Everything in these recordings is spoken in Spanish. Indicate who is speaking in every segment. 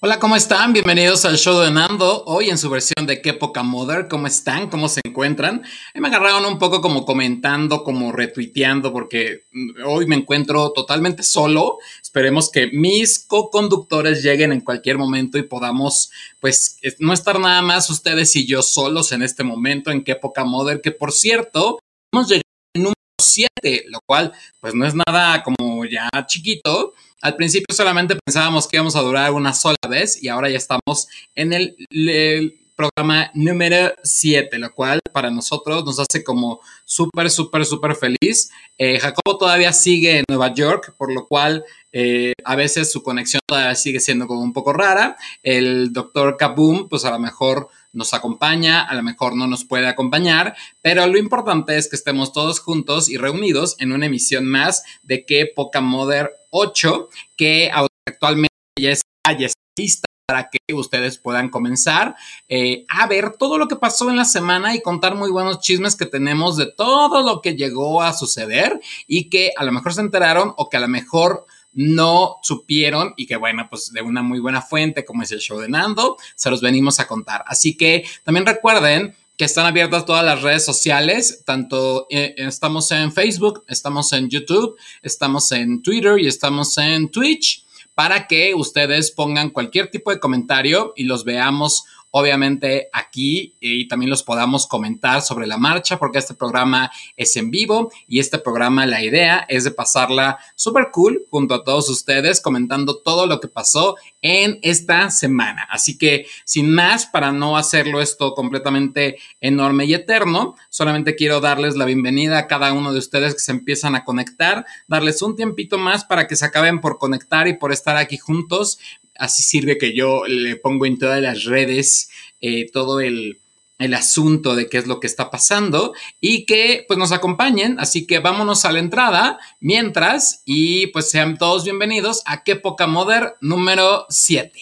Speaker 1: Hola, ¿cómo están? Bienvenidos al show de Nando. Hoy en su versión de Qué poca mother. ¿Cómo están? ¿Cómo se encuentran? me agarraron un poco como comentando, como retuiteando, porque mm, hoy me encuentro totalmente solo. Esperemos que mis co-conductores lleguen en cualquier momento y podamos, pues, no estar nada más ustedes y yo solos en este momento en Qué poca mother. Que por cierto, hemos llegado 7, lo cual, pues, no es nada como ya chiquito al principio solamente pensábamos que íbamos a durar una sola vez y ahora ya estamos en el, programa número 7, lo cual para nosotros nos hace como súper, súper, súper feliz. Eh, Jacobo todavía sigue en Nueva York, por lo cual eh, a veces su conexión todavía sigue siendo como un poco rara. El doctor Kaboom, pues a lo mejor nos acompaña, a lo mejor no nos puede acompañar, pero lo importante es que estemos todos juntos y reunidos en una emisión más de que Poca Mother 8, que actualmente ya está, lista para que ustedes puedan comenzar eh, a ver todo lo que pasó en la semana y contar muy buenos chismes que tenemos de todo lo que llegó a suceder y que a lo mejor se enteraron o que a lo mejor no supieron y que bueno, pues de una muy buena fuente como es el show de Nando, se los venimos a contar. Así que también recuerden que están abiertas todas las redes sociales, tanto eh, estamos en Facebook, estamos en YouTube, estamos en Twitter y estamos en Twitch, para que ustedes pongan cualquier tipo de comentario y los veamos obviamente aquí y también los podamos comentar sobre la marcha porque este programa es en vivo y este programa la idea es de pasarla súper cool junto a todos ustedes comentando todo lo que pasó en esta semana. Así que sin más, para no hacerlo esto completamente enorme y eterno, solamente quiero darles la bienvenida a cada uno de ustedes que se empiezan a conectar, darles un tiempito más para que se acaben por conectar y por estar aquí juntos así sirve que yo le pongo en todas las redes eh, todo el, el asunto de qué es lo que está pasando y que pues nos acompañen. Así que vámonos a la entrada mientras y pues sean todos bienvenidos a Qué Poca Moder número 7.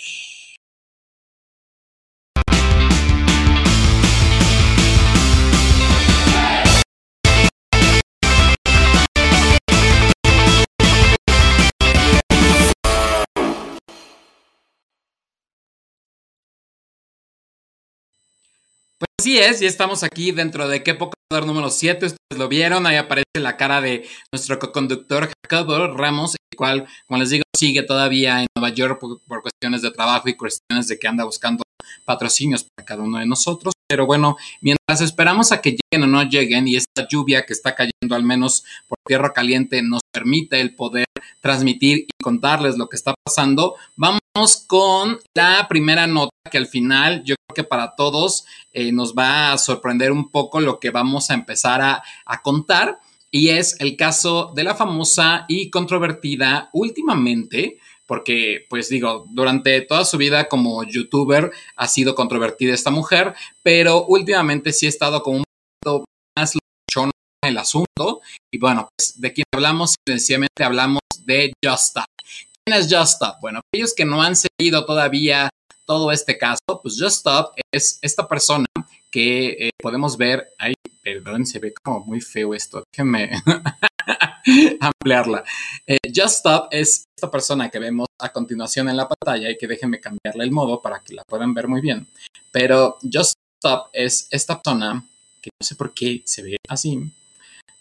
Speaker 1: Pues así es, ya estamos aquí dentro de qué poco número 7, ustedes lo vieron, ahí aparece la cara de nuestro co-conductor Jacobo Ramos, el cual, como les digo, sigue todavía en Nueva York por, cuestiones de trabajo y cuestiones de que anda buscando patrocinios para cada uno de nosotros. Pero bueno, mientras esperamos a que lleguen o no lleguen y esta lluvia que está cayendo al menos por tierra caliente nos permite el poder transmitir y contarles lo que está pasando, vamos con la primera nota que al final yo creo que para todos eh, nos va a sorprender un poco lo que vamos a empezar a, a contar y es el caso de la famosa y controvertida últimamente porque pues digo, durante toda su vida como youtuber ha sido controvertida esta mujer, pero últimamente sí ha estado como un poquito más luchón en el asunto. Y bueno, pues de quién hablamos, sencillamente hablamos de Just Stop. ¿Quién es Just Stop? Bueno, aquellos que no han seguido todavía todo este caso, pues Just Stop es esta persona que eh, podemos ver, ay, perdón, se ve como muy feo esto, déjenme ampliarla. Eh, Just Stop es esta persona que vemos a continuación en la pantalla y que déjenme cambiarle el modo para que la puedan ver muy bien. Pero Just Stop es esta persona que no sé por qué se ve así.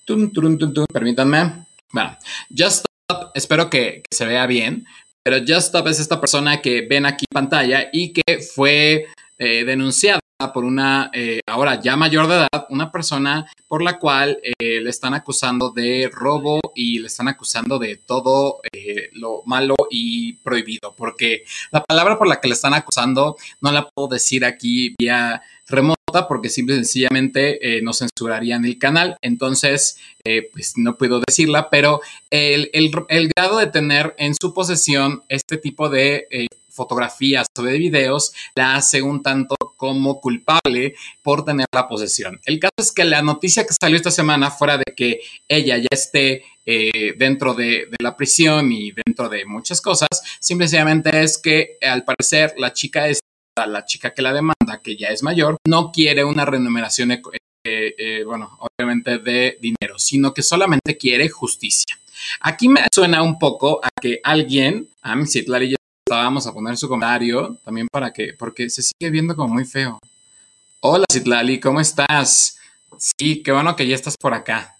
Speaker 1: Tum, tum, tum, permítanme. Bueno, Just Espero que, se vea bien, pero Just Stop es esta persona que ven aquí en pantalla y que fue eh, denunciada por una, eh, ahora ya mayor de edad, una persona por la cual eh, le están acusando de robo y le están acusando de todo lo malo y prohibido, porque la palabra por la que le están acusando no la puedo decir aquí vía remota porque simple y sencillamente no censurarían el canal, entonces pues no puedo decirla, pero el, el, grado de tener en su posesión este tipo de fotografías o de videos la hace un tanto como culpable por tener la posesión. El caso es que la noticia que salió esta semana fuera de que ella ya esté eh, dentro de, la prisión y dentro de muchas cosas, simplemente es que al parecer la chica es la chica que la demanda, que ya es mayor, no quiere una remuneración, eh, eh, bueno, obviamente de dinero, sino que solamente quiere justicia. Aquí me suena un poco a que alguien, a mí sí, vamos a poner su comentario también para que, porque se sigue viendo como muy feo. Hola Citlali, ¿cómo estás? Sí, qué bueno que ya estás por acá.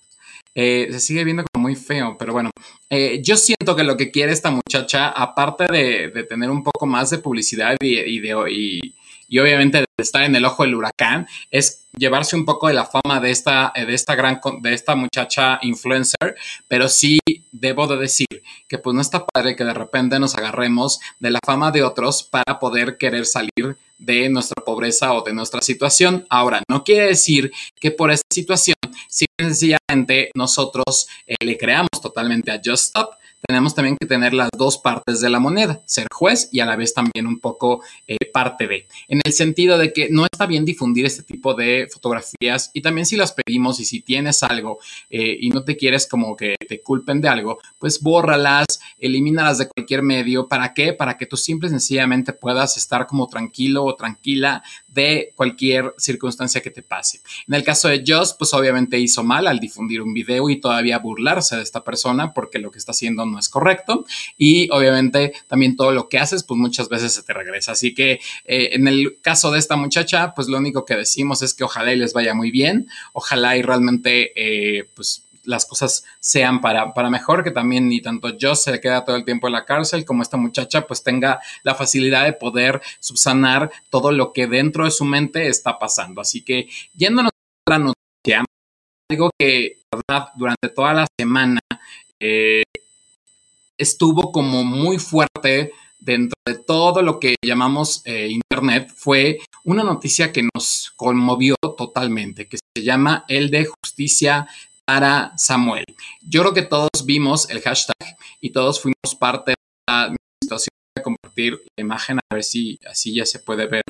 Speaker 1: Eh, se sigue viendo como muy feo, pero bueno, eh, yo siento que lo que quiere esta muchacha, aparte de, tener un poco más de publicidad y, de, y, y obviamente estar en el ojo del huracán, es llevarse un poco de la fama de esta, de esta gran, de esta muchacha influencer, pero sí debo de decir que pues no está padre que de repente nos agarremos de la fama de otros para poder querer salir de nuestra pobreza o de nuestra situación. Ahora, no quiere decir que por esta situación, si sencillamente nosotros eh, le creamos totalmente a Just Stop, tenemos también que tener las dos partes de la moneda, ser juez y a la vez también un poco eh, parte de, en el sentido de que no está bien difundir este tipo de fotografías y también si las pedimos y si tienes algo eh, y no te quieres como que te culpen de algo, pues bórralas, elimínalas de cualquier medio. ¿Para qué? Para que tú simple y sencillamente puedas estar como tranquilo o tranquila de cualquier circunstancia que te pase. En el caso de Joss, pues obviamente hizo mal al difundir un video y todavía burlarse de esta persona porque lo que está haciendo no es correcto. Y obviamente también todo lo que haces, pues muchas veces se te regresa. Así que eh, en el caso de esta muchacha, pues lo único que decimos es que ojalá y les vaya muy bien, ojalá y realmente, eh, pues las cosas sean para, para mejor, que también ni tanto yo se queda todo el tiempo en la cárcel como esta muchacha pues tenga la facilidad de poder subsanar todo lo que dentro de su mente está pasando. Así que yéndonos a la noticia, algo que durante toda la semana eh, estuvo como muy fuerte dentro de todo lo que llamamos eh, Internet fue una noticia que nos conmovió totalmente, que se llama el de justicia para Samuel. Yo creo que todos vimos el hashtag y todos fuimos parte de la situación de compartir la imagen, a ver si así ya se puede ver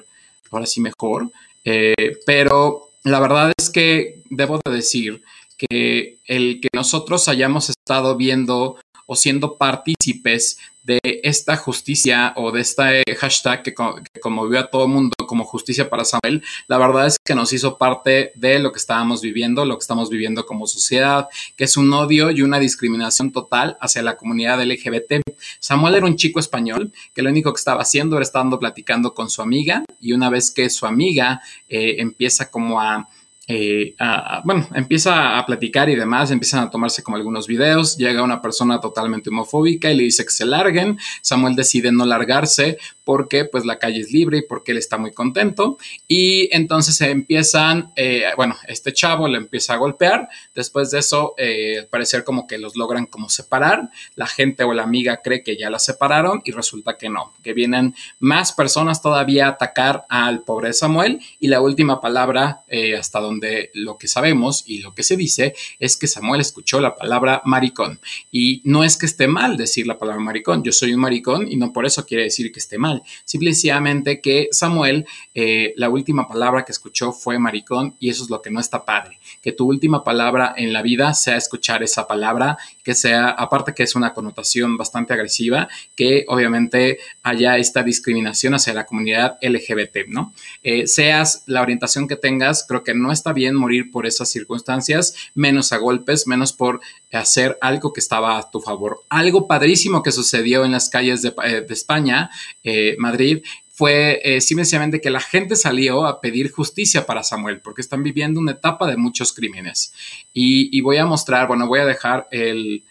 Speaker 1: ahora sí mejor. Eh, pero la verdad es que debo de decir que el que nosotros hayamos estado viendo o siendo partícipes de esta justicia o de este hashtag que, conmovió a todo el mundo como justicia para Samuel, la verdad es que nos hizo parte de lo que estábamos viviendo, lo que estamos viviendo como sociedad, que es un odio y una discriminación total hacia la comunidad LGBT. Samuel era un chico español que lo único que estaba haciendo era estando platicando con su amiga y una vez que su amiga eh, empieza como a eh, bueno, empieza a platicar y demás, empiezan a tomarse como algunos videos, llega una persona totalmente homofóbica y le dice que se larguen, Samuel decide no largarse porque pues la calle es libre y porque él está muy contento. Y entonces se empiezan, eh, bueno, este chavo le empieza a golpear, después de eso eh, al parecer como que los logran como separar, la gente o la amiga cree que ya la separaron y resulta que no, que vienen más personas todavía a atacar al pobre Samuel. Y la última palabra hasta donde donde lo que sabemos y lo que se dice es que Samuel escuchó la palabra maricón. Y no es que esté mal decir la palabra maricón, yo soy un maricón y no por eso quiere decir que esté mal. Simplemente que Samuel, eh, la última palabra que escuchó fue maricón y eso es lo que no está padre. Que tu última palabra en la vida sea escuchar esa palabra, que sea, aparte que es una connotación bastante agresiva, que obviamente haya esta discriminación hacia la comunidad LGBT, ¿no? Eh, seas la orientación que tengas, creo que no es está bien morir por esas circunstancias, menos a golpes, menos por hacer algo que estaba a tu favor. Algo padrísimo que sucedió en las calles de, eh, España, eh, Madrid, fue eh, simplemente que la gente salió a pedir justicia para Samuel, porque están viviendo una etapa de muchos crímenes. Y, voy a mostrar, bueno, voy a dejar el,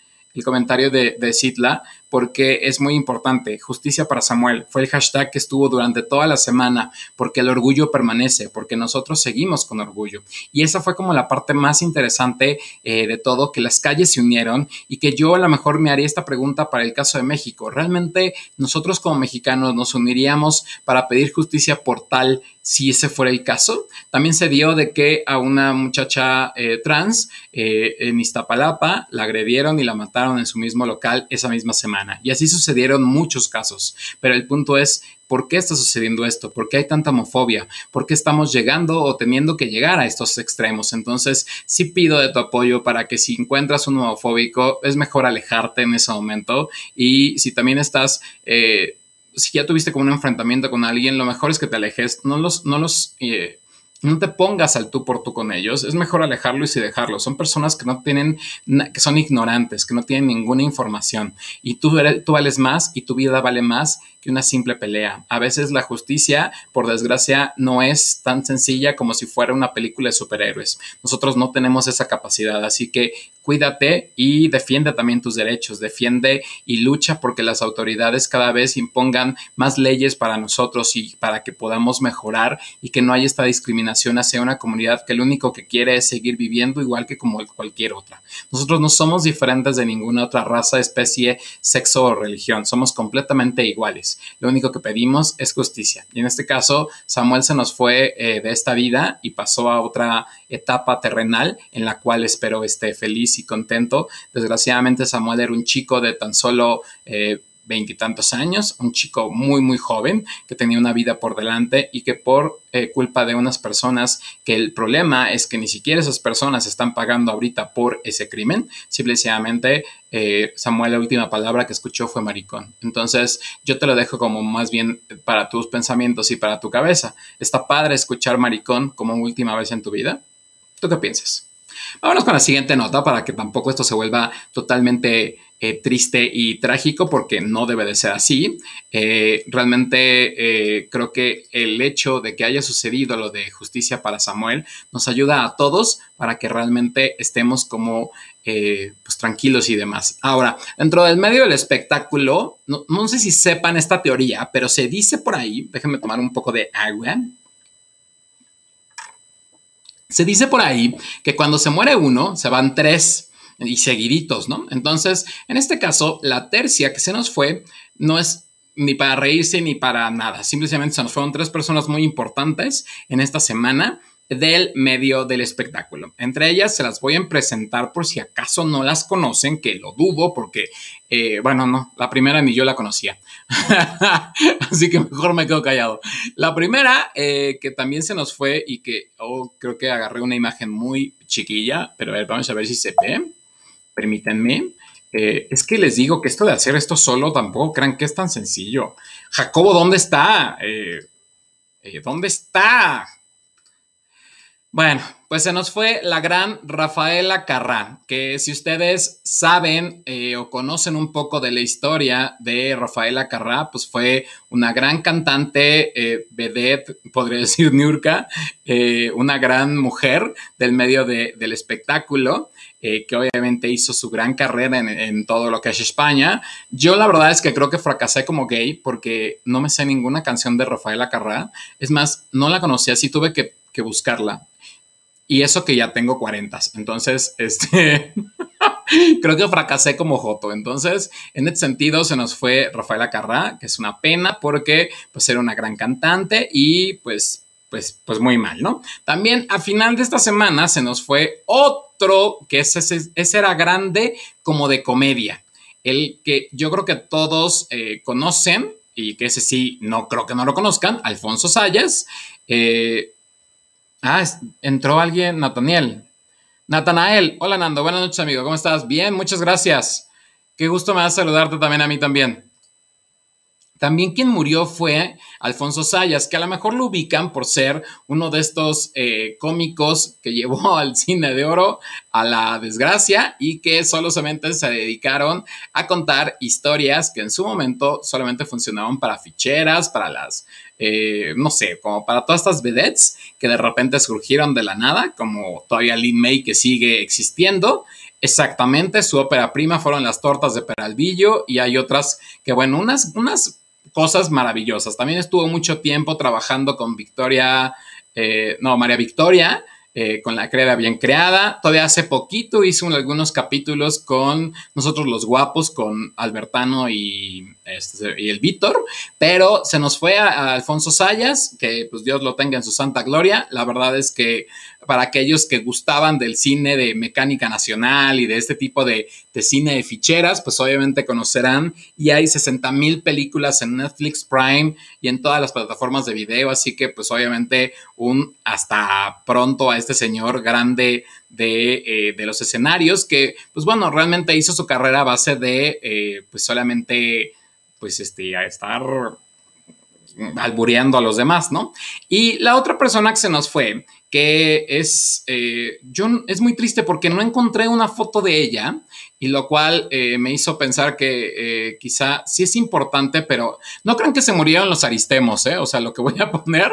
Speaker 1: comentario de, de porque es muy importante. Justicia para Samuel fue el hashtag que estuvo durante toda la semana, porque el orgullo permanece, porque nosotros seguimos con orgullo. Y esa fue como la parte más interesante eh, de todo, que las calles se unieron y que yo a lo mejor me haría esta pregunta para el caso de México. ¿Realmente nosotros como mexicanos nos uniríamos para pedir justicia por tal si ese fuera el caso? También se dio de que a una muchacha eh, trans eh, en Iztapalapa la agredieron y la mataron en su mismo local esa misma semana. Y así sucedieron muchos casos. Pero el punto es, ¿por qué está sucediendo esto? ¿Por qué hay tanta homofobia? ¿Por qué estamos llegando o teniendo que llegar a estos extremos? Entonces, sí pido de tu apoyo para que si encuentras un homofóbico, es mejor alejarte en ese momento. Y si también estás... Eh, si ya tuviste como un enfrentamiento con alguien, lo mejor es que te alejes, no los, no los eh, no te pongas al tú por tú con ellos, es mejor alejarlos y dejarlos. Son personas que no tienen, que son ignorantes, que no tienen ninguna información y tú, tú vales más y tu vida vale más que una simple pelea. A veces la justicia, por desgracia, no es tan sencilla como si fuera una película de superhéroes. Nosotros no tenemos esa capacidad, así que cuídate y defiende también tus derechos, defiende y lucha porque las autoridades cada vez impongan más leyes para nosotros y para que podamos mejorar y que no haya esta discriminación hacia una comunidad que lo único que quiere es seguir viviendo igual que como cualquier otra. Nosotros no somos diferentes de ninguna otra raza, especie, sexo o religión, somos completamente iguales. Lo único que pedimos es justicia. Y en este caso, Samuel se nos fue eh, de esta vida y pasó a otra etapa terrenal en la cual espero esté feliz y contento. Desgraciadamente, Samuel era un chico de tan solo... Eh, veintitantos años, un chico muy, muy joven que tenía una vida por delante y que por eh, culpa de unas personas, que el problema es que ni siquiera esas personas están pagando ahorita por ese crimen, simplemente eh, Samuel la última palabra que escuchó fue maricón. Entonces yo te lo dejo como más bien para tus pensamientos y para tu cabeza. ¿Está padre escuchar maricón como última vez en tu vida? ¿Tú qué piensas? Vámonos con la siguiente nota para que tampoco esto se vuelva totalmente eh, triste y trágico porque no debe de ser así. Eh, realmente eh, creo que el hecho de que haya sucedido lo de justicia para Samuel nos ayuda a todos para que realmente estemos como pues tranquilos y demás. Ahora, dentro del medio del espectáculo, no, no sé si sepan esta teoría, pero se dice por ahí, déjenme tomar un poco de agua. Se dice por ahí que cuando se muere uno, se van tres y seguiditos, ¿no? Entonces, en este caso, la tercia que se nos fue no es ni para reírse ni para nada. Simplemente se nos fueron tres personas muy importantes en esta semana del medio del espectáculo. Entre ellas se las voy a presentar por si acaso no las conocen, que lo dudo porque, eh, bueno, no, la primera ni yo la conocía. Así que mejor me quedo callado. La primera eh, que también se nos fue y que oh, creo que agarré una imagen muy chiquilla, pero a ver, vamos a ver si se ve. Permítanme. Eh, es que les digo que esto de hacer esto solo tampoco crean que es tan sencillo. Jacobo, ¿dónde está? ¿Dónde está? Bueno, pues se nos fue la gran Rafaela Carrá, que si ustedes saben eh, o conocen un poco de la historia de Rafaela Carrá, pues fue una gran cantante, eh, vedette, podría decir Nurka, eh, una gran mujer del medio del espectáculo, que obviamente hizo su gran carrera en, en, todo lo que es España. Yo la verdad es que creo que fracasé como gay porque no me sé ninguna canción de Rafaela Carrá. Es más, no la conocía, así tuve que, que buscarla y eso que ya tengo 40. Entonces, este, creo que fracasé como Joto. Entonces, en ese sentido, se nos fue Rafaela Carrá, que es una pena porque pues era una gran cantante y pues, pues, pues muy mal, ¿no? También a final de esta semana se nos fue otro que ese, ese era grande como de comedia. El que yo creo que todos eh, conocen y que ese sí, no creo que no lo conozcan, Alfonso Sayas. Eh, Ah, entró alguien, Nataniel. Natanael, hola Nando, buenas noches amigo, ¿cómo estás? Bien, muchas gracias. Qué gusto me da saludarte también a mí también. También quien murió fue Alfonso Sayas, que a lo mejor lo ubican por ser uno de estos eh, cómicos que llevó al cine de oro a la desgracia y que solamente se dedicaron a contar historias que en su momento solamente funcionaban para ficheras, para las eh, no sé, como para todas estas vedettes que de repente surgieron de la nada, como todavía Lin May que sigue existiendo. Exactamente, su ópera prima fueron las tortas de Peralvillo y hay otras que, bueno, unas, unas cosas maravillosas. También estuvo mucho tiempo trabajando con Victoria, eh, no, María Victoria, eh, con la creda bien creada. Todavía hace poquito hizo algunos capítulos con nosotros los guapos, con Albertano y, este, y el Víctor, pero se nos fue a, Alfonso Sayas, que pues Dios lo tenga en su santa gloria. La verdad es que para aquellos que gustaban del cine de mecánica nacional y de este tipo de, cine de ficheras, pues obviamente conocerán y hay 60 mil películas en Netflix Prime y en todas las plataformas de video, así que pues obviamente un hasta pronto a este señor grande de, eh, los escenarios que pues bueno, realmente hizo su carrera a base de eh, pues solamente pues este, a estar albureando a los demás, ¿no? Y la otra persona que se nos fue, que es, eh, yo, es muy triste porque no encontré una foto de ella y lo cual eh, me hizo pensar que eh, quizá sí es importante, pero no crean que se murieron los aristemos, ¿eh? O sea, lo que voy a poner,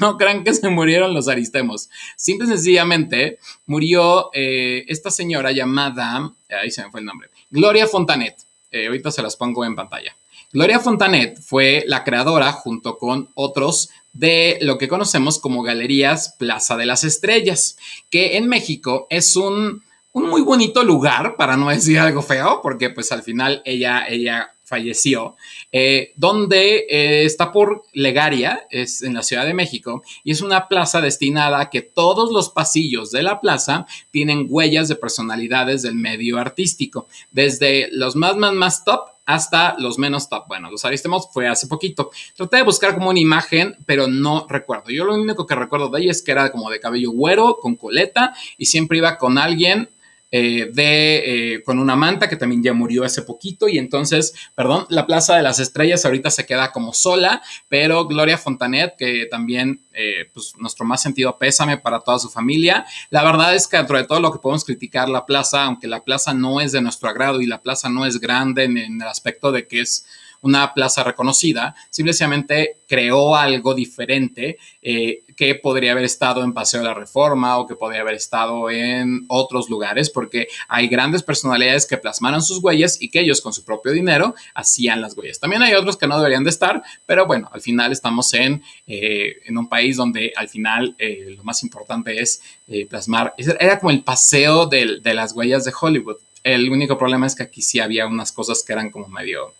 Speaker 1: no crean que se murieron los aristemos. Simple y sencillamente murió esta señora llamada, ahí se me fue el nombre, Gloria Fontanet. ahorita se las pongo en pantalla. Gloria Fontanet fue la creadora, junto con otros, de lo que conocemos como Galerías Plaza de las Estrellas, que en México es un, muy bonito lugar, para no decir algo feo, porque pues al final ella, ella falleció, eh, donde eh, está por Legaria, es en la Ciudad de México, y es una plaza destinada a que todos los pasillos de la plaza tienen huellas de personalidades del medio artístico, desde los más, más, más top hasta los menos top. Bueno, los Aristemos fue hace poquito. Traté de buscar como una imagen, pero no recuerdo. Yo lo único que recuerdo de ella es que era como de cabello güero, con coleta, y siempre iba con alguien eh, de, eh, con una manta que también ya murió hace poquito y entonces, perdón, la Plaza de las Estrellas ahorita se queda como sola, pero Gloria Fontanet, que también, eh, pues nuestro más sentido pésame para toda su familia. La verdad es que dentro de todo lo que podemos criticar la plaza, aunque la plaza no es de nuestro agrado y la plaza no es grande en el aspecto de que es una plaza reconocida, simplemente creó algo diferente eh, que podría haber estado en Paseo de la Reforma o que podría haber estado en otros lugares, porque hay grandes personalidades que plasmaron sus huellas y que ellos con su propio dinero hacían las huellas. También hay otros que no deberían de estar, pero bueno, al final estamos en, eh, en un país donde al final eh, lo más importante es plasmar, era como el paseo de, de las huellas de Hollywood. El único problema es que aquí sí había unas cosas que eran como medio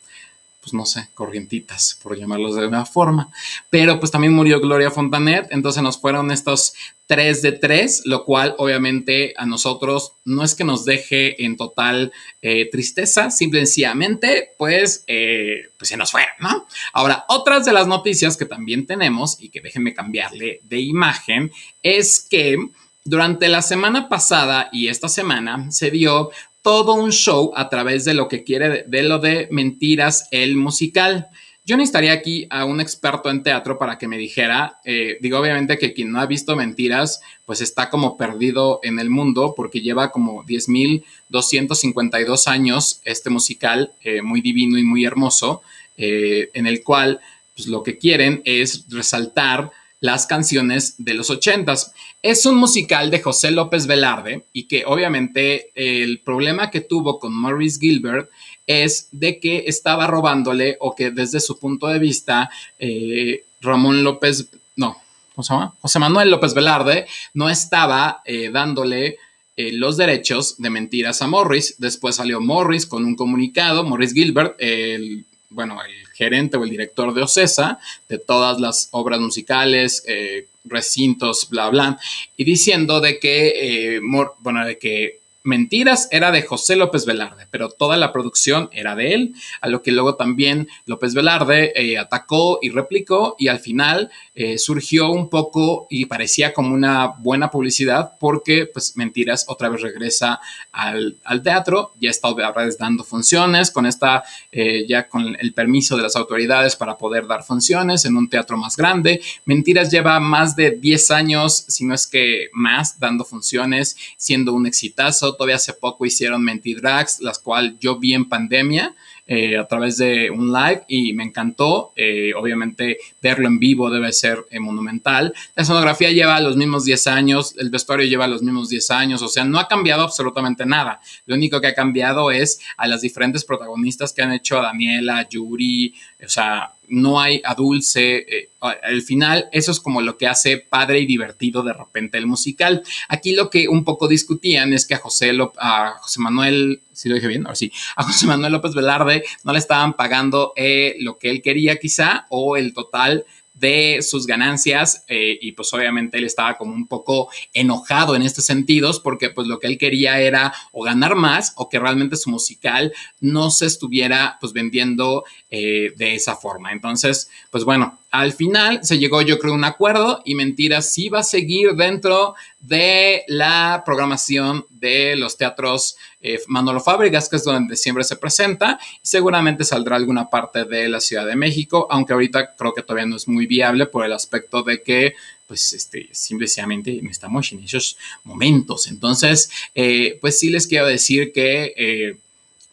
Speaker 1: pues no sé, corrientitas, por llamarlos de una forma. Pero pues también murió Gloria Fontanet, entonces nos fueron estos tres de tres, lo cual obviamente a nosotros no es que nos deje en total eh, tristeza, simplemente pues, eh, pues se nos fue, ¿no? Ahora, otras de las noticias que también tenemos y que déjenme cambiarle de imagen es que durante la semana pasada y esta semana se dio todo un show a través de lo que quiere, de lo de Mentiras, el musical. Yo necesitaría aquí a un experto en teatro para que me dijera, eh, digo obviamente que quien no ha visto Mentiras, pues está como perdido en el mundo porque lleva como 10.252 años este musical eh, muy divino y muy hermoso, eh, en el cual pues, lo que quieren es resaltar las canciones de los ochentas. Es un musical de José López Velarde y que obviamente el problema que tuvo con Maurice Gilbert es de que estaba robándole o que desde su punto de vista eh, Ramón López, no, ¿cómo se llama? José Manuel López Velarde no estaba eh, dándole eh, los derechos de mentiras a Morris. Después salió Morris con un comunicado, Morris Gilbert, el bueno, el gerente o el director de OCESA, de todas las obras musicales, eh, recintos, bla, bla, y diciendo de que, eh, bueno, de que Mentiras era de José López Velarde, pero toda la producción era de él, a lo que luego también López Velarde eh, atacó y replicó y al final eh, surgió un poco y parecía como una buena publicidad porque pues Mentiras otra vez regresa al, teatro, ya está otra vez dando funciones con esta, eh, ya con el permiso de las autoridades para poder dar funciones en un teatro más grande. Mentiras lleva más de 10 años, si no es que más, dando funciones, siendo un exitazo todavía hace poco hicieron Mentidrags, las cuales yo vi en pandemia eh, a través de un live y me encantó. Eh, obviamente verlo en vivo debe ser eh, monumental. La escenografía lleva los mismos 10 años, el vestuario lleva los mismos 10 años, o sea, no ha cambiado absolutamente nada. Lo único que ha cambiado es a las diferentes protagonistas que han hecho a Daniela, Yuri, o sea, no hay a Dulce. al final, eso es como lo que hace padre y divertido de repente el musical. Aquí lo que un poco discutían es que a José, a José Manuel si lo dije bien, ahora sí, a José Manuel López Velarde no le estaban pagando eh, lo que él quería quizá o el total de sus ganancias eh, y pues obviamente él estaba como un poco enojado en estos sentidos porque pues lo que él quería era o ganar más o que realmente su musical no se estuviera pues vendiendo eh, de esa forma. Entonces, pues bueno, al final se llegó yo creo a un acuerdo y Mentira sí va a seguir dentro de la programación de los teatros eh, Manolo Fábricas, que es donde siempre se presenta. Seguramente saldrá alguna parte de la Ciudad de México, aunque ahorita creo que todavía no es muy viable por el aspecto de que pues este, simplemente estamos en esos momentos. Entonces, eh, pues sí les quiero decir que eh,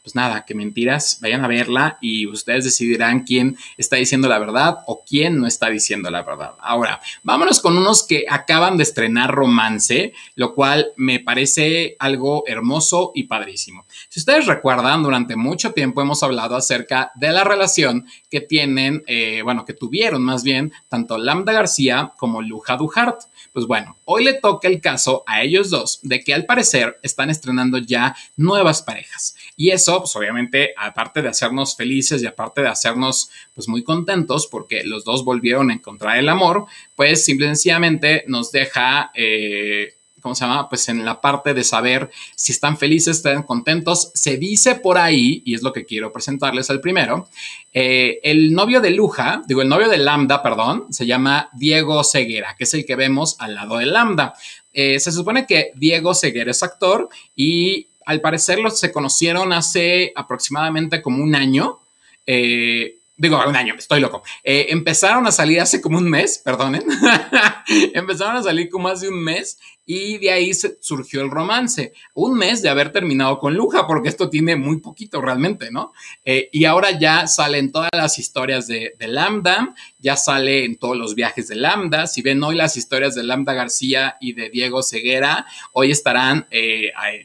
Speaker 1: pues nada, que mentiras, vayan a verla y ustedes decidirán quién está diciendo la verdad o quién no está diciendo la verdad. Ahora, vámonos con unos que acaban de estrenar romance, lo cual me parece algo hermoso y padrísimo. Si ustedes recuerdan, durante mucho tiempo hemos hablado acerca de la relación que tienen, eh, bueno, que tuvieron más bien tanto Lambda García como Luja Duhart. Pues bueno, hoy le toca el caso a ellos dos de que al parecer están estrenando ya nuevas parejas. Y eso pues obviamente, aparte de hacernos felices y aparte de hacernos pues muy contentos porque los dos volvieron a encontrar el amor, pues simplemente nos deja... Eh, ¿cómo se llama? Pues en la parte de saber si están felices, están contentos. Se dice por ahí, y es lo que quiero presentarles al primero, eh, el novio de Luja, digo, el novio de Lambda, perdón, se llama Diego Ceguera, que es el que vemos al lado de Lambda. Eh, se supone que Diego Ceguera es actor y al parecer se conocieron hace aproximadamente como un año. Eh, digo, un año, estoy loco. Eh, empezaron a salir hace como un mes, perdonen. empezaron a salir como hace un mes y de ahí surgió el romance. Un mes de haber terminado con Luja, porque esto tiene muy poquito realmente, ¿no? Eh, y ahora ya salen todas las historias de, Lambda, ya sale en todos los viajes de Lambda. Si ven hoy las historias de Lambda García y de Diego Ceguera, hoy estarán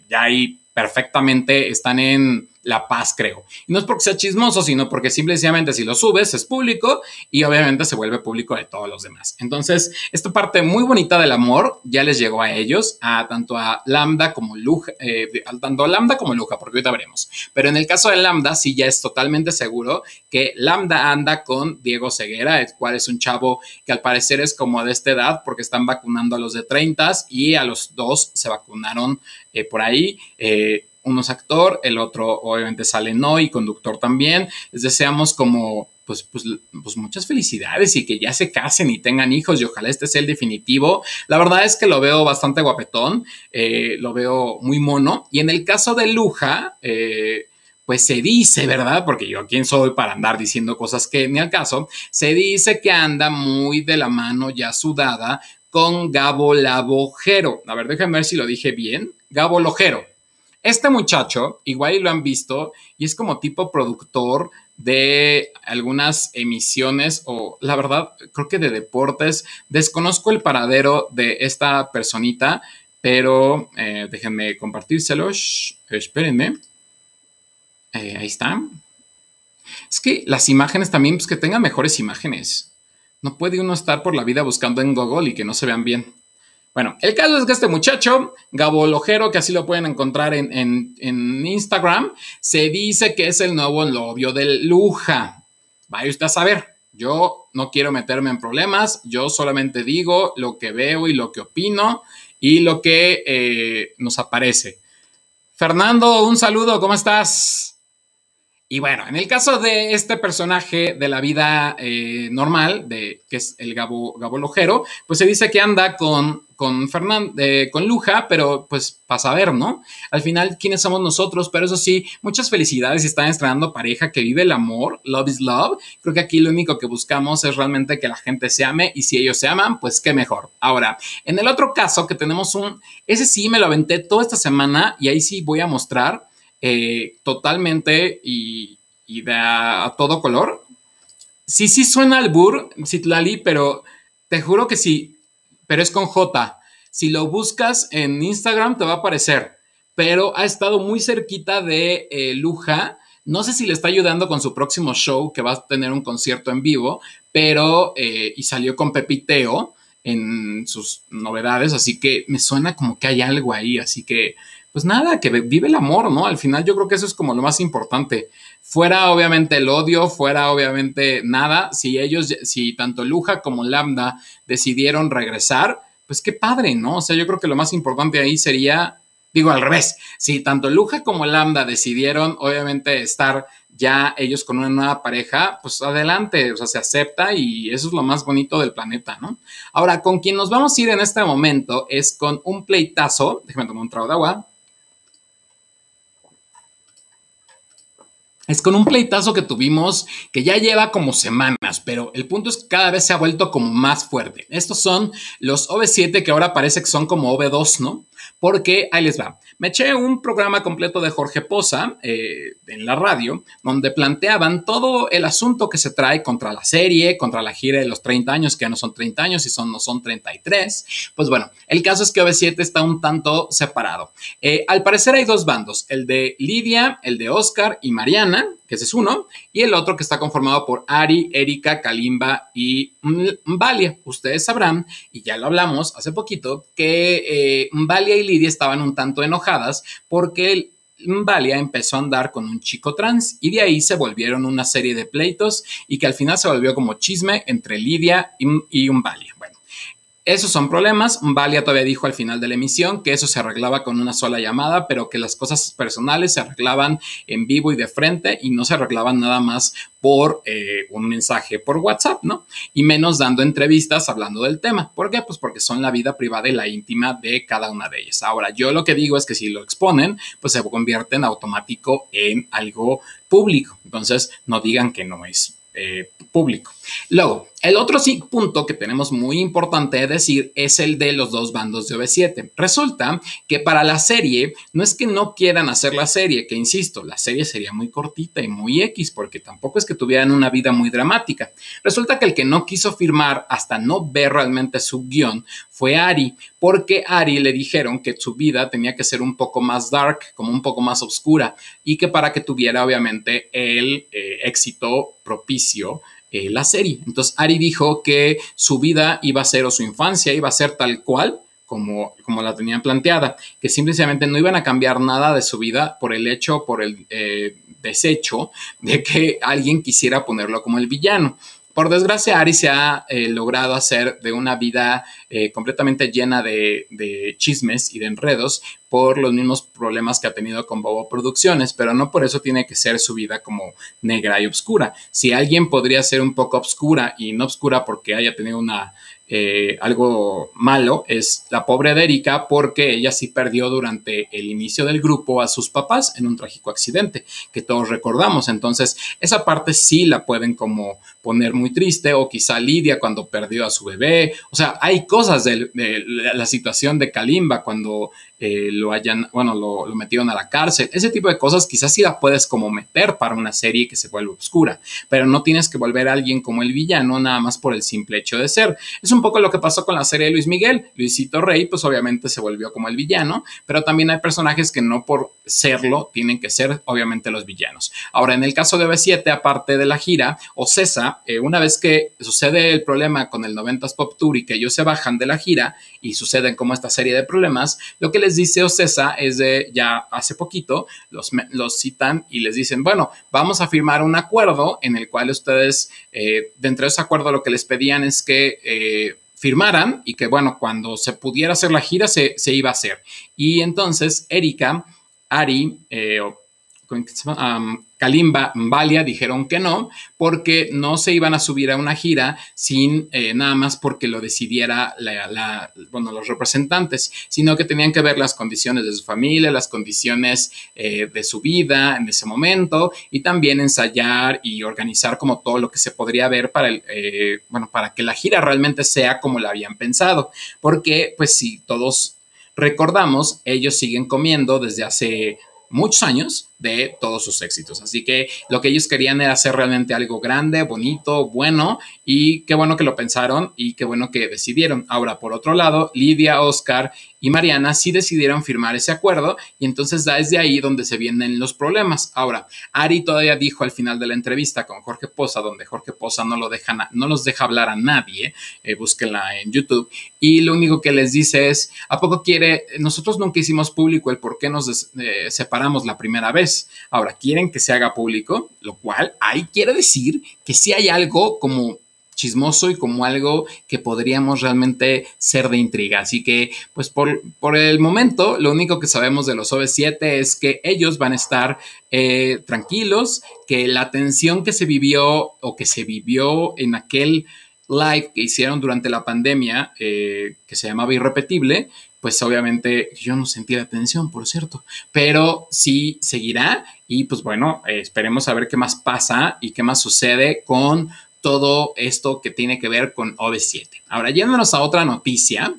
Speaker 1: ya ahí perfectamente están en La Paz, creo. Y no es porque sea chismoso, sino porque simplemente si lo subes es público y obviamente se vuelve público de todos los demás. Entonces, esta parte muy bonita del amor ya les llegó a ellos, a tanto a Lambda como Luja, eh, tanto a Lambda como Luja, porque ahorita veremos. Pero en el caso de Lambda, sí ya es totalmente seguro que Lambda anda con Diego Ceguera, el cual es un chavo que al parecer es como de esta edad, porque están vacunando a los de 30 y a los dos se vacunaron eh, por ahí. Eh, uno es actor, el otro obviamente sale no y conductor también. Les deseamos como pues, pues, pues, muchas felicidades y que ya se casen y tengan hijos y ojalá este sea el definitivo. La verdad es que lo veo bastante guapetón, eh, lo veo muy mono. Y en el caso de Luja, pues se dice, ¿verdad? Porque yo quién soy para andar diciendo cosas que ni al caso, se dice que anda muy de la mano ya sudada con Gabo Labojero. A ver, déjenme ver si lo dije bien. Gabo Lojero. Este muchacho, igual lo han visto, y es como tipo productor de algunas emisiones o la verdad creo que de deportes. Desconozco el paradero de esta personita, pero eh, déjenme compartírselos. Espérenme. Eh, ahí está. Es que las imágenes también, pues que tengan mejores imágenes. No puede uno estar por la vida buscando en Google y que no se vean bien. Bueno, el caso es que este muchacho, Gabo Lojero, que así lo pueden encontrar en, Instagram, se dice que es el nuevo novio del Luja. Vaya usted a saber. Yo no quiero meterme en problemas, yo solamente digo lo que veo y lo que opino y lo que eh, nos aparece. Fernando, un saludo, ¿cómo estás? Y bueno, en el caso de este personaje de la vida eh, normal, de, que es el Gabo, Gabo Lojero, pues se dice que anda con, con, eh, con Luja, pero pues pasa a ver, ¿no? Al final, ¿quiénes somos nosotros? Pero eso sí, muchas felicidades, están estrenando pareja que vive el amor, love is love. Creo que aquí lo único que buscamos es realmente que la gente se ame y si ellos se aman, pues qué mejor. Ahora, en el otro caso que tenemos un, ese sí me lo aventé toda esta semana y ahí sí voy a mostrar eh, totalmente y, de a, todo color. Sí, sí suena al bur, Citlali, pero te juro que sí, pero es con J. Si lo buscas en Instagram te va a aparecer, pero ha estado muy cerquita de eh, Luja. No sé si le está ayudando con su próximo show, que va a tener un concierto en vivo, pero eh, y salió con Pepiteo en sus novedades, así que me suena como que hay algo ahí, así que pues nada, que vive el amor, ¿no? Al final yo creo que eso es como lo más importante. Fuera obviamente el odio, fuera obviamente nada, si ellos, si tanto Luja como Lambda decidieron regresar, pues qué padre, ¿no? O sea, yo creo que lo más importante ahí sería, digo al revés, si tanto Luja como Lambda decidieron obviamente estar ya ellos con una nueva pareja, pues adelante, o sea, se acepta y eso es lo más bonito del planeta, ¿no? Ahora, con quien nos vamos a ir en este momento es con un pleitazo, déjame tomar un trago de agua. Es con un pleitazo que tuvimos que ya lleva como semanas, pero el punto es que cada vez se ha vuelto como más fuerte. Estos son los OV7 que ahora parece que son como OV2, ¿no? Porque ahí les va. Me eché un programa completo de Jorge Poza eh, en la radio, donde planteaban todo el asunto que se trae contra la serie, contra la gira de los 30 años, que ya no son 30 años y son, no son 33. Pues bueno, el caso es que OV7 está un tanto separado. Eh, al parecer hay dos bandos, el de Lidia, el de Oscar y Mariana, que ese es uno, y el otro que está conformado por Ari, Erika, Kalimba y Mbalia. Ustedes sabrán, y ya lo hablamos hace poquito, que eh, Mbalia y Lidia estaban un tanto enojadas porque Mbalia empezó a andar con un chico trans y de ahí se volvieron una serie de pleitos y que al final se volvió como chisme entre Lidia y, y Mbalia. Esos son problemas. Valia todavía dijo al final de la emisión que eso se arreglaba con una sola llamada, pero que las cosas personales se arreglaban en vivo y de frente y no se arreglaban nada más por eh, un mensaje por WhatsApp, ¿no? Y menos dando entrevistas hablando del tema. ¿Por qué? Pues porque son la vida privada y la íntima de cada una de ellas. Ahora, yo lo que digo es que si lo exponen, pues se convierte en automático en algo público. Entonces, no digan que no es eh, público. Luego, el otro punto que tenemos muy importante de decir es el de los dos bandos de OV7. Resulta que para la serie no es que no quieran hacer la serie, que insisto, la serie sería muy cortita y muy X porque tampoco es que tuvieran una vida muy dramática. Resulta que el que no quiso firmar hasta no ver realmente su guion fue Ari, porque Ari le dijeron que su vida tenía que ser un poco más dark, como un poco más oscura y que para que tuviera obviamente el eh, éxito propicio eh, la serie. Entonces Ari dijo que su vida iba a ser o su infancia iba a ser tal cual como, como la tenían planteada, que simplemente no iban a cambiar nada de su vida por el hecho, por el eh, desecho de que alguien quisiera ponerlo como el villano. Por desgracia, Ari se ha eh, logrado hacer de una vida eh, completamente llena de, chismes y de enredos por los mismos problemas que ha tenido con Bobo Producciones, pero no por eso tiene que ser su vida como negra y oscura. Si alguien podría ser un poco oscura y no oscura porque haya tenido una eh, algo malo es la pobre Erika porque ella sí perdió durante el inicio del grupo a sus papás en un trágico accidente que todos recordamos. Entonces, esa parte sí la pueden como poner muy triste o quizá Lidia cuando perdió a su bebé. O sea, hay cosas de, la situación de Kalimba cuando eh, lo hayan, bueno, lo, lo, metieron a la cárcel. Ese tipo de cosas quizás sí la puedes como meter para una serie que se vuelve oscura, pero no tienes que volver a alguien como el villano nada más por el simple hecho de ser. Es un poco lo que pasó con la serie de Luis Miguel. Luisito Rey, pues obviamente se volvió como el villano, pero también hay personajes que no por serlo tienen que ser obviamente los villanos. Ahora, en el caso de B7, aparte de la gira, Ocesa, eh, una vez que sucede el problema con el 90s Pop Tour y que ellos se bajan de la gira y suceden como esta serie de problemas, lo que les dice Ocesa es de ya hace poquito, los, los citan y les dicen, bueno, vamos a firmar un acuerdo en el cual ustedes, eh, dentro de ese acuerdo lo que les pedían es que... Eh, firmaran y que bueno, cuando se pudiera hacer la gira se, se iba a hacer. Y entonces Erika, Ari, eh, Kalimba, Mbalia dijeron que no, porque no se iban a subir a una gira sin eh, nada más porque lo decidiera bueno, los representantes, sino que tenían que ver las condiciones de su familia, las condiciones eh, de su vida en ese momento y también ensayar y organizar como todo lo que se podría ver para, eh, bueno, para que la gira realmente sea como la habían pensado, porque pues si todos recordamos, ellos siguen comiendo desde hace muchos años de todos sus éxitos. Así que lo que ellos querían era hacer realmente algo grande, bonito, bueno, y qué bueno que lo pensaron y qué bueno que decidieron. Ahora, por otro lado, Lidia, Oscar y Mariana sí decidieron firmar ese acuerdo y entonces da desde ahí donde se vienen los problemas. Ahora, Ari todavía dijo al final de la entrevista con Jorge Poza, donde Jorge Poza no, los deja hablar a nadie, eh, búsquenla en YouTube, y lo único que les dice es, ¿a poco quiere? Nosotros nunca hicimos público el por qué nos eh, separamos la primera vez Ahora, quieren que se haga público, lo cual ahí quiere decir que si hay algo como chismoso y como algo que podríamos realmente ser de intriga. Así que, pues por, por el momento, lo único que sabemos de los OV7 es que ellos van a estar eh, tranquilos, que la tensión que se vivió o que se vivió en aquel live que hicieron durante la pandemia, eh, que se llamaba Irrepetible, pues obviamente yo no sentí la tensión, por cierto, pero sí seguirá y pues bueno, esperemos a ver qué más pasa y qué más sucede con todo esto que tiene que ver con OV7. Ahora, yéndonos a otra noticia,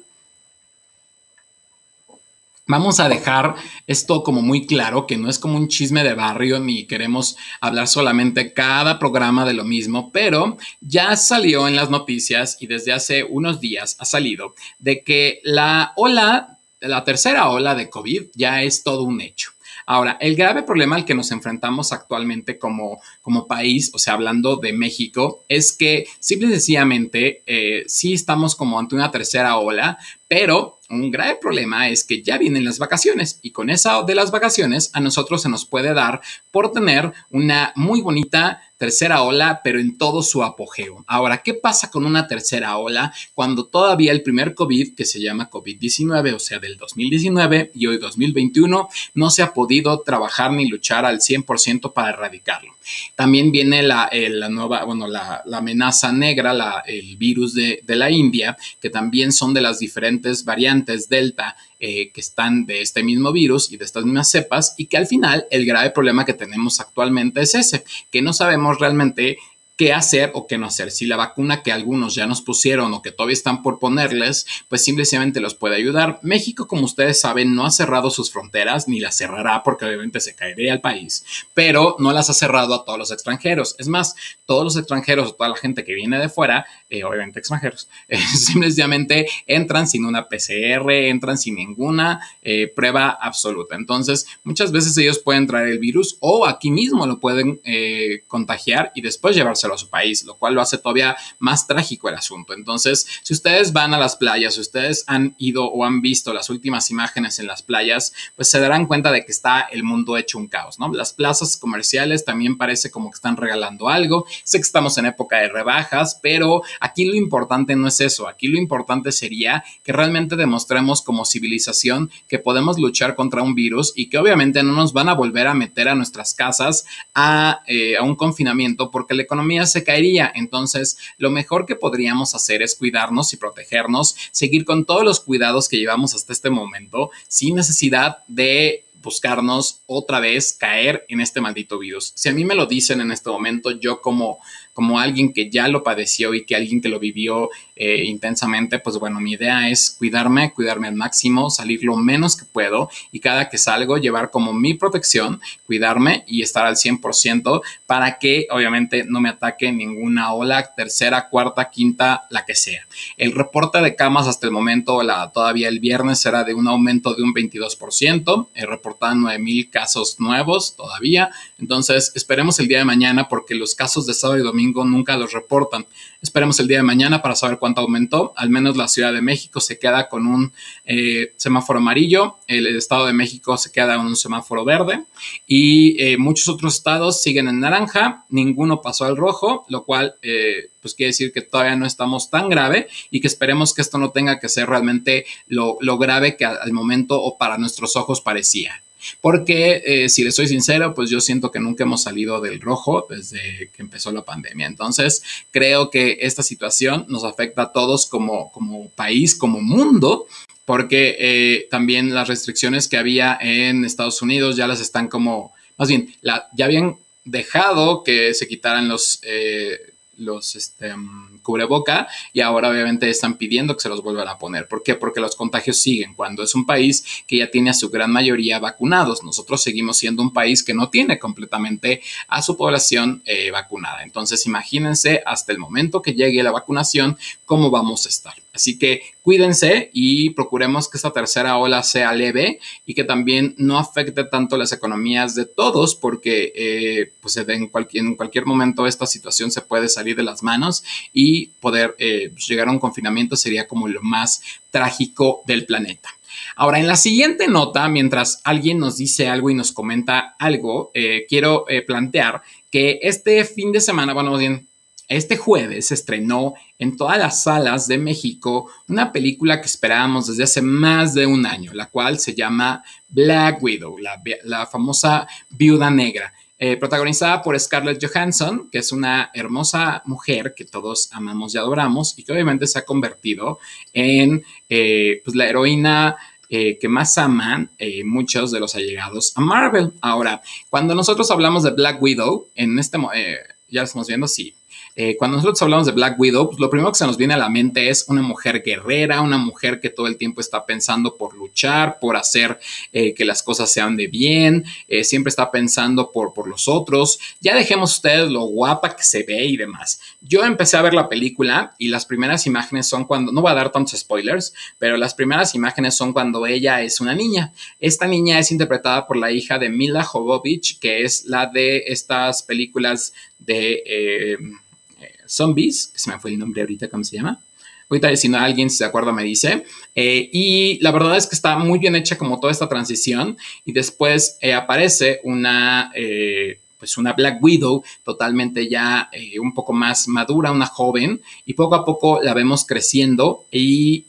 Speaker 1: vamos a dejar esto como muy claro, que no es como un chisme de barrio ni queremos hablar solamente cada programa de lo mismo, pero ya salió en las noticias y desde hace unos días ha salido de que la ola, la tercera ola de COVID ya es todo un hecho. Ahora, el grave problema al que nos enfrentamos actualmente como, como país, o sea, hablando de México, es que simple y sencillamente eh, sí estamos como ante una tercera ola, pero un grave problema es que ya vienen las vacaciones y con esa de las vacaciones a nosotros se nos puede dar por tener una muy bonita tercera ola, pero en todo su apogeo. Ahora, ¿qué pasa con una tercera ola cuando todavía el primer COVID, que se llama COVID-19, o sea, del 2019 y hoy 2021, no se ha podido trabajar ni luchar al 100% para erradicarlo? También viene la, eh, nueva, bueno, la, amenaza negra, el virus de la India, que también son de las diferentes variantes Delta eh, que están de este mismo virus y de estas mismas cepas y que al final el grave problema que tenemos actualmente es ese, que no sabemos realmente qué hacer o qué no hacer. Si la vacuna que algunos ya nos pusieron o que todavía están por ponerles, pues simplemente los puede ayudar. México, como ustedes saben, no ha cerrado sus fronteras ni las cerrará porque obviamente se caería al país, pero no las ha cerrado a todos los extranjeros. Es más, todos los extranjeros o toda la gente que viene de fuera, eh, obviamente extranjeros, eh, simplemente entran sin una PCR, entran sin ninguna eh, prueba absoluta. Entonces, muchas veces ellos pueden traer el virus o aquí mismo lo pueden contagiar y después llevárselo a su país, lo cual lo hace todavía más trágico el asunto. Entonces, si ustedes van a las playas, si ustedes han ido o han visto las últimas imágenes en las playas, pues se darán cuenta de que está el mundo hecho un caos, ¿no? Las plazas comerciales también parece como que están regalando algo. Sé que estamos en época de rebajas, pero aquí lo importante no es eso. Aquí lo importante sería que realmente demostremos como civilización que podemos luchar contra un virus y que obviamente no nos van a volver a meter a nuestras casas a, eh, a un confinamiento porque la economía se caería. Entonces, lo mejor que podríamos hacer es cuidarnos y protegernos, seguir con todos los cuidados que llevamos hasta este momento, sin necesidad de buscarnos otra vez caer en este maldito virus. Si a mí me lo dicen en este momento, yo como como alguien que ya lo padeció y que alguien que lo vivió eh, intensamente, pues bueno, mi idea es cuidarme, cuidarme al máximo, salir lo menos que puedo y cada que salgo llevar como mi protección, cuidarme y estar al 100% para que obviamente no me ataque ninguna ola, tercera, cuarta, quinta, la que sea. El reporte de camas hasta el momento, la, todavía el viernes, será de un aumento de un 22%, he reportado 9 casos nuevos todavía, entonces esperemos el día de mañana porque los casos de sábado y domingo nunca los reportan. Esperemos el día de mañana para saber cuánto aumentó. Al menos la Ciudad de México se queda con un eh, semáforo amarillo, el Estado de México se queda con un semáforo verde y eh, muchos otros estados siguen en naranja, ninguno pasó al rojo, lo cual eh, pues quiere decir que todavía no estamos tan grave y que esperemos que esto no tenga que ser realmente lo, lo grave que al momento o para nuestros ojos parecía. Porque eh, si le soy sincero, pues yo siento que nunca hemos salido del rojo desde que empezó la pandemia. Entonces, creo que esta situación nos afecta a todos como, como país, como mundo, porque eh, también las restricciones que había en Estados Unidos ya las están como, más bien, la, ya habían dejado que se quitaran los... Eh, los este, mm, cubreboca y ahora obviamente están pidiendo que se los vuelvan a poner. ¿Por qué? Porque los contagios siguen cuando es un país que ya tiene a su gran mayoría vacunados. Nosotros seguimos siendo un país que no tiene completamente a su población eh, vacunada. Entonces imagínense hasta el momento que llegue la vacunación cómo vamos a estar. Así que cuídense y procuremos que esta tercera ola sea leve y que también no afecte tanto las economías de todos porque eh, pues en cualquier, en cualquier momento esta situación se puede salir de las manos y poder eh, pues, llegar a un confinamiento sería como lo más trágico del planeta. Ahora, en la siguiente nota, mientras alguien nos dice algo y nos comenta algo, eh, quiero plantear que este fin de semana, bueno, bien, este jueves se estrenó en todas las salas de México una película que esperábamos desde hace más de un año, la cual se llama Black Widow, la, famosa viuda negra. Eh, protagonizada por Scarlett Johansson, que es una hermosa mujer que todos amamos y adoramos y que obviamente se ha convertido en eh, pues, la heroína eh, que más aman muchos de los allegados a Marvel. Ahora, cuando nosotros hablamos de Black Widow, en este, ya lo estamos viendo, sí, eh, cuando nosotros hablamos de Black Widow, pues, lo primero que se nos viene a la mente es una mujer guerrera, una mujer que todo el tiempo está pensando por luchar, por hacer eh, que las cosas sean de bien, eh, siempre está pensando por, por los otros. Ya dejemos ustedes lo guapa que se ve y demás. Yo empecé a ver la película y las primeras imágenes son cuando, no voy a dar tantos spoilers, pero las primeras imágenes son cuando ella es una niña. Esta niña es interpretada por la hija de Mila Jovovich, que es la de estas películas de Zombies, que se me fue el nombre ahorita, ¿cómo se llama? Ahorita si no alguien se acuerda me dice. Eh, y la verdad es que está muy bien hecha como toda esta transición y después eh, aparece una... Eh, pues una Black Widow totalmente ya un poco más madura, una joven, y poco a poco la vemos creciendo y,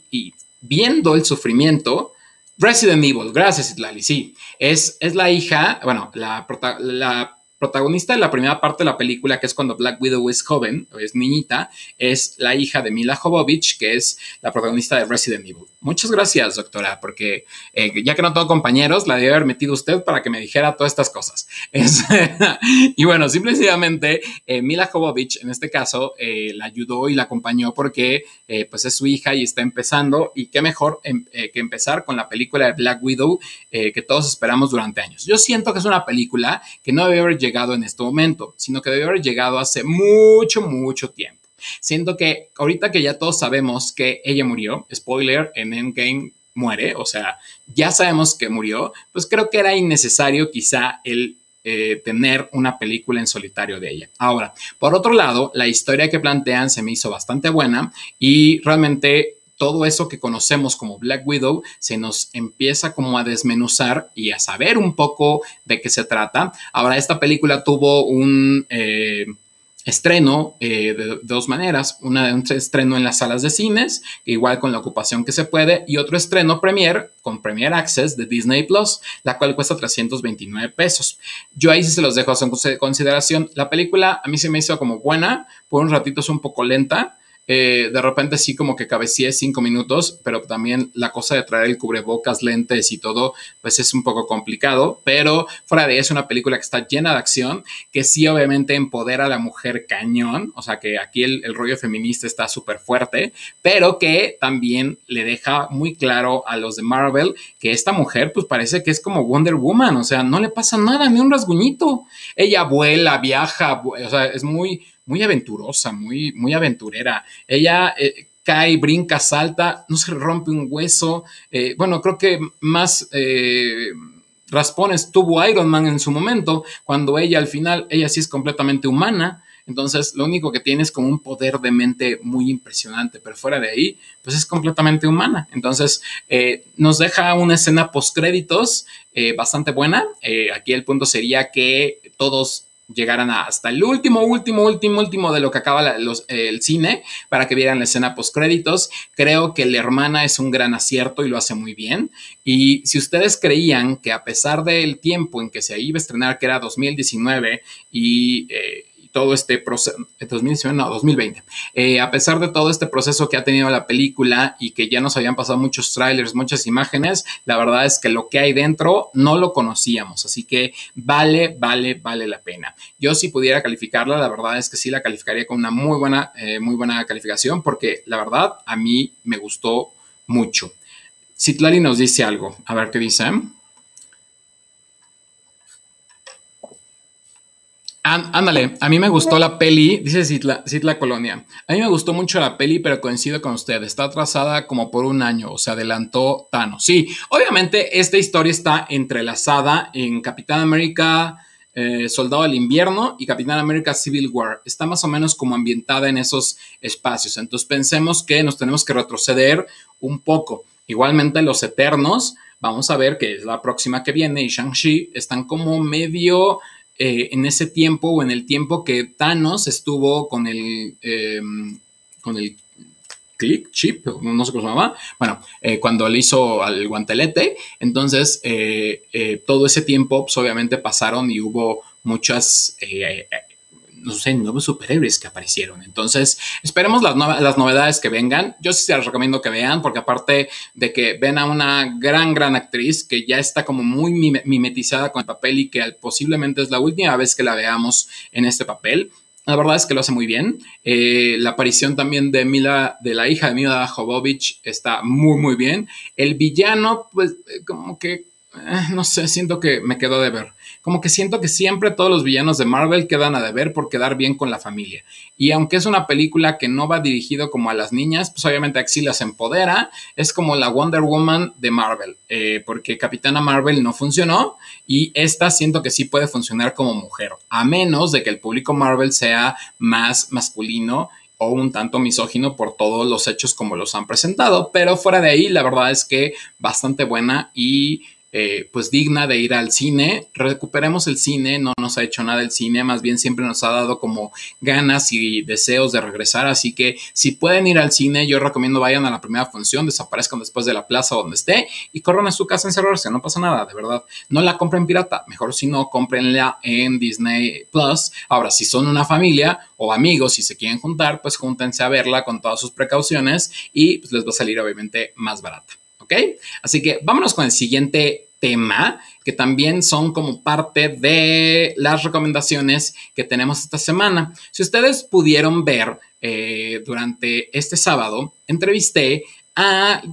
Speaker 1: viendo el sufrimiento. Resident Evil, gracias Itlali, sí, es, es la hija, bueno, la, la protagonista de la primera parte de la película, que es cuando Black Widow es joven, o es niñita, es la hija de Mila Jovovich, que es la protagonista de Resident Evil. Muchas gracias, doctora, porque eh, ya que no tengo compañeros, la debe haber metido usted para que me dijera todas estas cosas. y bueno, simplemente eh, Mila Jovovich, en este caso, eh, la ayudó y la acompañó porque pues es su hija y está empezando. Y qué mejor em, que empezar con la película de Black Widow que todos esperamos durante años. Yo siento que es una película que no debe haber llegado en este momento, sino que debe haber llegado hace mucho, mucho tiempo. Siento que ahorita que ya todos sabemos que ella murió, spoiler, en Endgame muere, o sea, ya sabemos que murió, pues creo que era innecesario quizá el eh, tener una película en solitario de ella. Ahora, por otro lado, la historia que plantean se me hizo bastante buena y realmente todo eso que conocemos como Black Widow se nos empieza como a desmenuzar y a saber un poco de qué se trata. Ahora, esta película tuvo un eh, estreno eh, de, dos maneras. Una, un estreno en las salas de cines, igual con la ocupación que se puede, y otro estreno Premier con Premier Access de Disney Plus, la cual cuesta 329 pesos. Yo ahí sí se los dejo a su consideración. La película a mí se me hizo como buena, por un ratito es un poco lenta eh, de repente sí como que cabeceé cinco minutos, pero también la cosa de traer el cubrebocas, lentes y todo, pues es un poco complicado, pero fuera de eso, es una película que está llena de acción, que sí obviamente empodera a la mujer cañón, o sea que aquí el, el rollo feminista está súper fuerte, pero que también le deja muy claro a los de Marvel que esta mujer pues parece que es como Wonder Woman, o sea, no le pasa nada, ni un rasguñito. Ella vuela, viaja, o sea, es muy muy aventurosa, muy, muy aventurera. Ella eh, cae, brinca, salta, no se rompe un hueso. Eh, bueno, creo que más eh, raspones tuvo Iron Man en su momento, cuando ella al final, ella sí es completamente humana. Entonces, lo único que tiene es como un poder de mente muy impresionante, pero fuera de ahí, pues es completamente humana. Entonces, nos deja una escena post créditos bastante buena. aquí el punto sería que todos llegaran hasta el último, último, último, último de lo que acaba el cine para que vieran la escena post créditos. Creo que la hermana es un gran acierto y lo hace muy bien. Y si ustedes creían que a pesar del tiempo en que se iba a estrenar, que era 2019 y eh, todo este proceso, 2019, no, 2020, eh, a pesar de todo este proceso que ha tenido la película y que ya nos habían pasado muchos trailers, muchas imágenes, la verdad es que lo que hay dentro no lo conocíamos, así que vale, vale, vale la pena. Yo si pudiera calificarla, la verdad es que sí la calificaría con una muy buena, eh, muy buena calificación porque la verdad a mí me gustó mucho. Citlali nos dice algo, a ver qué dice. Ándale, a mí me gustó la peli, dice Citla, Colonia. A mí me gustó mucho la peli, pero coincido con usted, está atrasada como por un año, o se adelantó Thanos. Sí, obviamente esta historia está entrelazada en Capitán América, eh, Soldado del Invierno y Capitán América Civil War. Está más o menos como ambientada en esos espacios. Entonces pensemos que nos tenemos que retroceder un poco. Igualmente los Eternos, vamos a ver que es la próxima que viene y Shang-Chi están como medio eh, en ese tiempo o en el tiempo que Thanos estuvo con el, em, con el click chip, no sé cómo se llamaba, bueno, eh, cuando le hizo al guantelete, entonces todo ese tiempo pues, obviamente pasaron y hubo muchas no sé, nuevos superhéroes que aparecieron. Entonces, esperemos las, las novedades que vengan. Yo sí se las recomiendo que vean, porque aparte de que ven a una gran, gran actriz que ya está como muy mimetizada con el papel y que posiblemente es la última vez que la veamos en este papel. La verdad es que lo hace muy bien. Eh, la aparición también de Mila, de la hija de Mila Jovovich, está muy, muy bien. El villano, pues, eh, como que eh, no sé, siento que me quedó de ver. Como que siento que siempre todos los villanos de Marvel quedan a deber por quedar bien con la familia. Y aunque es una película que no va dirigido como a las niñas, pues obviamente Axi las empodera. Es como la Wonder Woman de Marvel, eh, porque Capitana Marvel no funcionó y esta siento que sí puede funcionar como mujer, a menos de que el público Marvel sea más masculino o un tanto misógino por todos los hechos como los han presentado, pero fuera de ahí la verdad es que bastante buena y eh, pues digna de ir al cine. Recuperemos el cine, no nos ha hecho nada el cine, más bien siempre nos ha dado como ganas y deseos de regresar, así que si pueden ir al cine, yo recomiendo vayan a la primera función, desaparezcan después de la plaza donde esté y corran a su casa a encerrarse, no pasa nada, de verdad. No la compren pirata, mejor si no, cómprenla en Disney Plus. Ahora, si son una familia o amigos y se quieren juntar, pues júntense a verla con todas sus precauciones y pues les va a salir obviamente más barata. ¿Ok? Así que vámonos con el siguiente tema, que también son como parte de las recomendaciones que tenemos esta semana. Si ustedes pudieron ver eh, durante este sábado, entrevisté a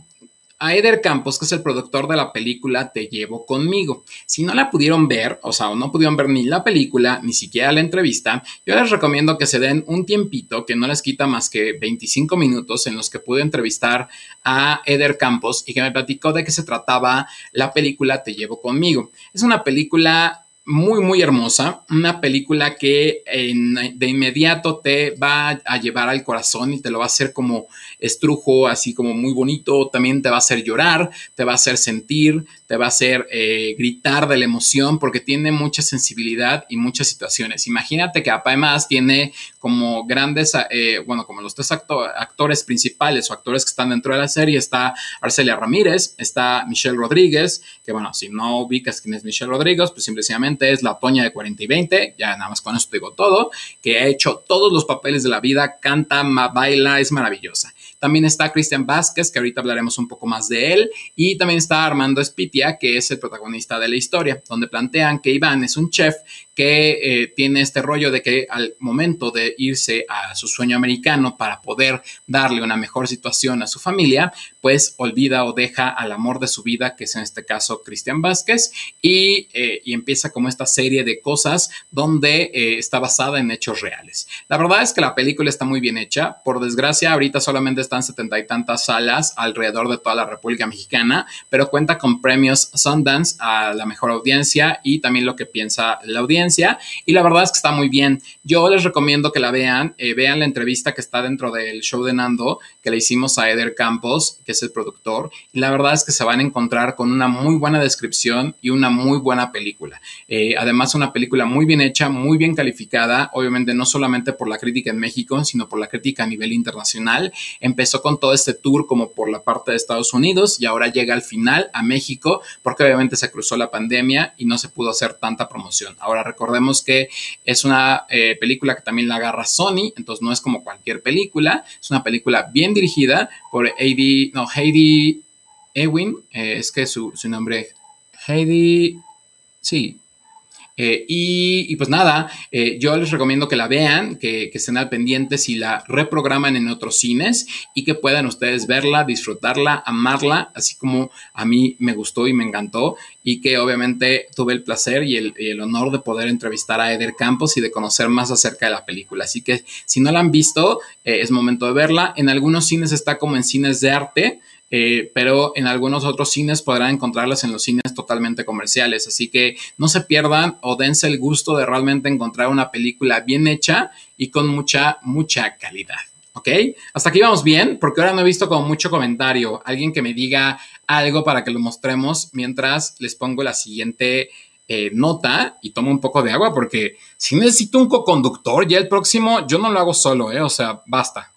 Speaker 1: a Eder Campos, que es el productor de la película Te llevo conmigo. Si no la pudieron ver, o sea, no pudieron ver ni la película, ni siquiera la entrevista, yo les recomiendo que se den un tiempito que no les quita más que 25 minutos en los que pude entrevistar a Eder Campos y que me platicó de qué se trataba la película Te llevo conmigo. Es una película muy, muy hermosa. Una película que de inmediato te va a llevar al corazón y te lo va a hacer como estrujo, así como muy bonito. También te va a hacer llorar, te va a hacer sentir, te va a hacer eh, gritar de la emoción porque tiene mucha sensibilidad y muchas situaciones. Imagínate que además tiene como grandes, eh, bueno, como los tres actores principales o actores que están dentro de la serie. Está Arcelia Ramírez, está Michelle Rodríguez, que bueno, si no ubicas quién es Michelle Rodríguez, pues simplemente es la Toña de 40 y 20, ya nada más con esto digo todo, que ha hecho todos los papeles de la vida, canta, baila, es maravillosa. También está Cristian Vázquez, que ahorita hablaremos un poco más de él. Y también está Armando Espitia, que es el protagonista de la historia, donde plantean que Iván es un chef que eh, tiene este rollo de que al momento de irse a su sueño americano para poder darle una mejor situación a su familia, pues olvida o deja al amor de su vida, que es en este caso Cristian Vázquez, y, eh, empieza como esta serie de cosas donde eh, está basada en hechos reales. La verdad es que la película está muy bien hecha. Por desgracia, ahorita solamente están setenta y tantas salas alrededor de toda la República Mexicana, pero cuenta con premios Sundance a la mejor audiencia y también lo que piensa la audiencia. Y la verdad es que está muy bien. Yo les recomiendo que la vean, eh, vean la entrevista que está dentro del show de Nando, que le hicimos a Eder Campos, que es el productor. Y la verdad es que se van a encontrar con una muy buena descripción y una muy buena película. Eh, además, una película muy bien hecha, muy bien calificada, obviamente no solamente por la crítica en México, sino por la crítica a nivel internacional empezó con todo este tour como por la parte de Estados Unidos y ahora llega al final a México porque obviamente se cruzó la pandemia y no se pudo hacer tanta promoción. Ahora recordemos que es una eh, película que también la agarra Sony, entonces no es como cualquier película, es una película bien dirigida por Heidi, no, Heidi Ewing, eh, es que su, su nombre, Heidi, sí, eh, y, pues nada, eh, yo les recomiendo que la vean, que, estén al pendiente si la reprograman en otros cines y que puedan ustedes verla, disfrutarla, amarla, así como a mí me gustó y me encantó y que obviamente tuve el placer y el, honor de poder entrevistar a Eder Campos y de conocer más acerca de la película. Así que si no la han visto, eh, es momento de verla. En algunos cines está como en cines de arte. Eh, pero en algunos otros cines podrán encontrarlas en los cines totalmente comerciales. Así que no se pierdan o dense el gusto de realmente encontrar una película bien hecha y con mucha, mucha calidad. ¿Ok? Hasta aquí vamos bien, porque ahora no he visto como mucho comentario. Alguien que me diga algo para que lo mostremos mientras les pongo la siguiente eh, nota y toma un poco de agua porque si necesito un co-conductor, ya el próximo yo no lo hago solo, ¿eh? O sea, basta.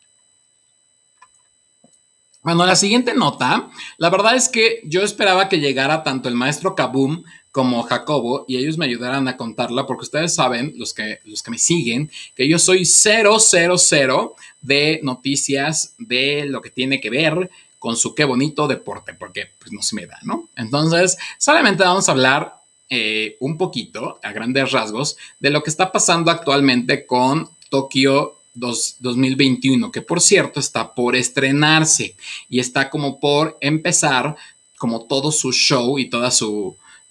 Speaker 1: Bueno, la siguiente nota, la verdad es que yo esperaba que llegara tanto el maestro Kaboom como Jacobo y ellos me ayudaran a contarla porque ustedes saben, los que, los que me siguen, que yo soy 000 de noticias de lo que tiene que ver con su qué bonito deporte, porque pues no se me da, ¿no? Entonces, solamente vamos a hablar eh, un poquito, a grandes rasgos, de lo que está pasando actualmente con Tokio 2021, que por cierto está por estrenarse y está como por empezar como todo su show y todas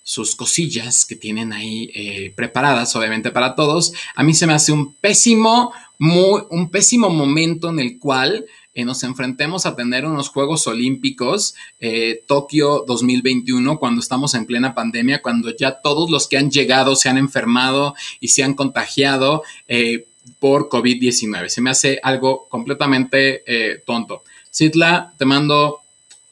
Speaker 1: sus cosillas que tienen ahí eh, preparadas, obviamente para todos. A mí se me hace un pésimo, muy, un pésimo momento en el cual eh, nos enfrentemos a tener unos Juegos Olímpicos eh, Tokio 2021 cuando estamos en plena pandemia, cuando ya todos los que han llegado se han enfermado y se han contagiado por COVID-19. Se me hace algo completamente eh, tonto. Sidla, te mando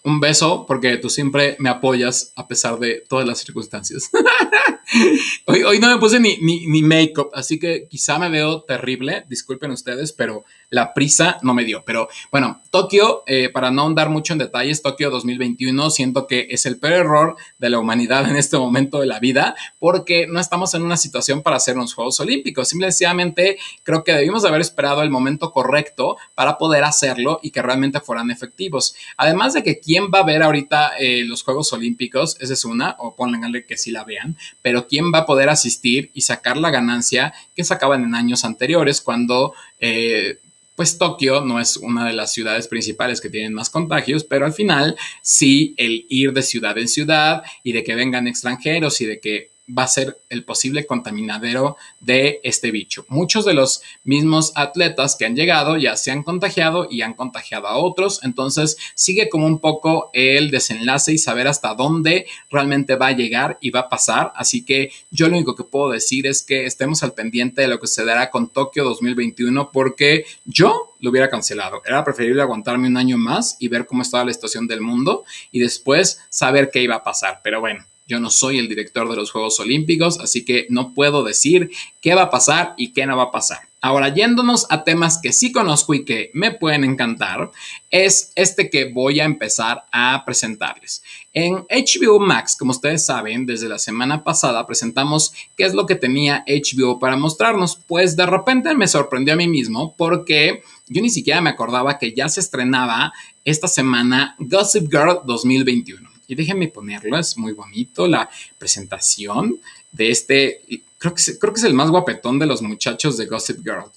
Speaker 1: un beso porque tú siempre me apoyas a pesar de todas las circunstancias. hoy, hoy, no me puse ni, ni, ni make-up, así que quizá me veo terrible, disculpen ustedes, pero la prisa no me dio. Pero bueno, Tokio, eh, para no andar mucho en detalles, Tokio 2021 siento que es el peor error de la humanidad en este momento de la vida porque no estamos en una situación para hacer unos Juegos Olímpicos. Simplemente creo que debimos haber esperado el momento correcto para poder hacerlo y que realmente fueran efectivos. Además de que quién va a ver ahorita eh, los Juegos Olímpicos, esa es una, o pónganle que sí la vean, pero quién va a poder asistir y sacar la ganancia que sacaban en años anteriores cuando... Eh, pues Tokio no es una de las ciudades principales que tienen más contagios, pero al final sí el ir de ciudad en ciudad y de que vengan extranjeros y de que va a ser el posible contaminadero de este bicho. Muchos de los mismos atletas que han llegado ya se han contagiado y han contagiado a otros, entonces sigue como un poco el desenlace y saber hasta dónde realmente va a llegar y va a pasar. Así que yo lo único que puedo decir es que estemos al pendiente de lo que se dará con Tokio 2021 porque yo lo hubiera cancelado. Era preferible aguantarme un año más y ver cómo estaba la situación del mundo y después saber qué iba a pasar. Pero bueno, yo no soy el director de los Juegos Olímpicos, así que no puedo decir qué va a pasar y qué no va a pasar. Ahora, yéndonos a temas que sí conozco y que me pueden encantar, es este que voy a empezar a presentarles. En HBO Max, como ustedes saben, desde la semana pasada presentamos qué es lo que tenía HBO para mostrarnos. Pues de repente me sorprendió a mí mismo porque yo ni siquiera me acordaba que ya se estrenaba esta semana Gossip Girl 2021. Y déjenme ponerlo, es muy bonito la presentación de este, creo que, creo que es el más guapetón de los muchachos de Gossip Girl.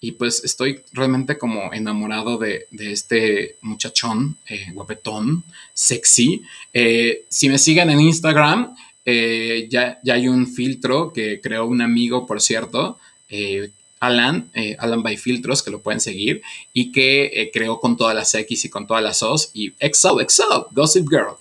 Speaker 1: Y pues estoy realmente como enamorado de, este muchachón, eh, guapetón, sexy. Eh, si me siguen en Instagram, eh, ya, ya, hay un filtro que creó un amigo, por cierto, Alan, eh, Alan by Filtros, que lo pueden seguir, y que eh, creó con todas las X y con todas las O's, y Excel, Excel, Gossip Girl.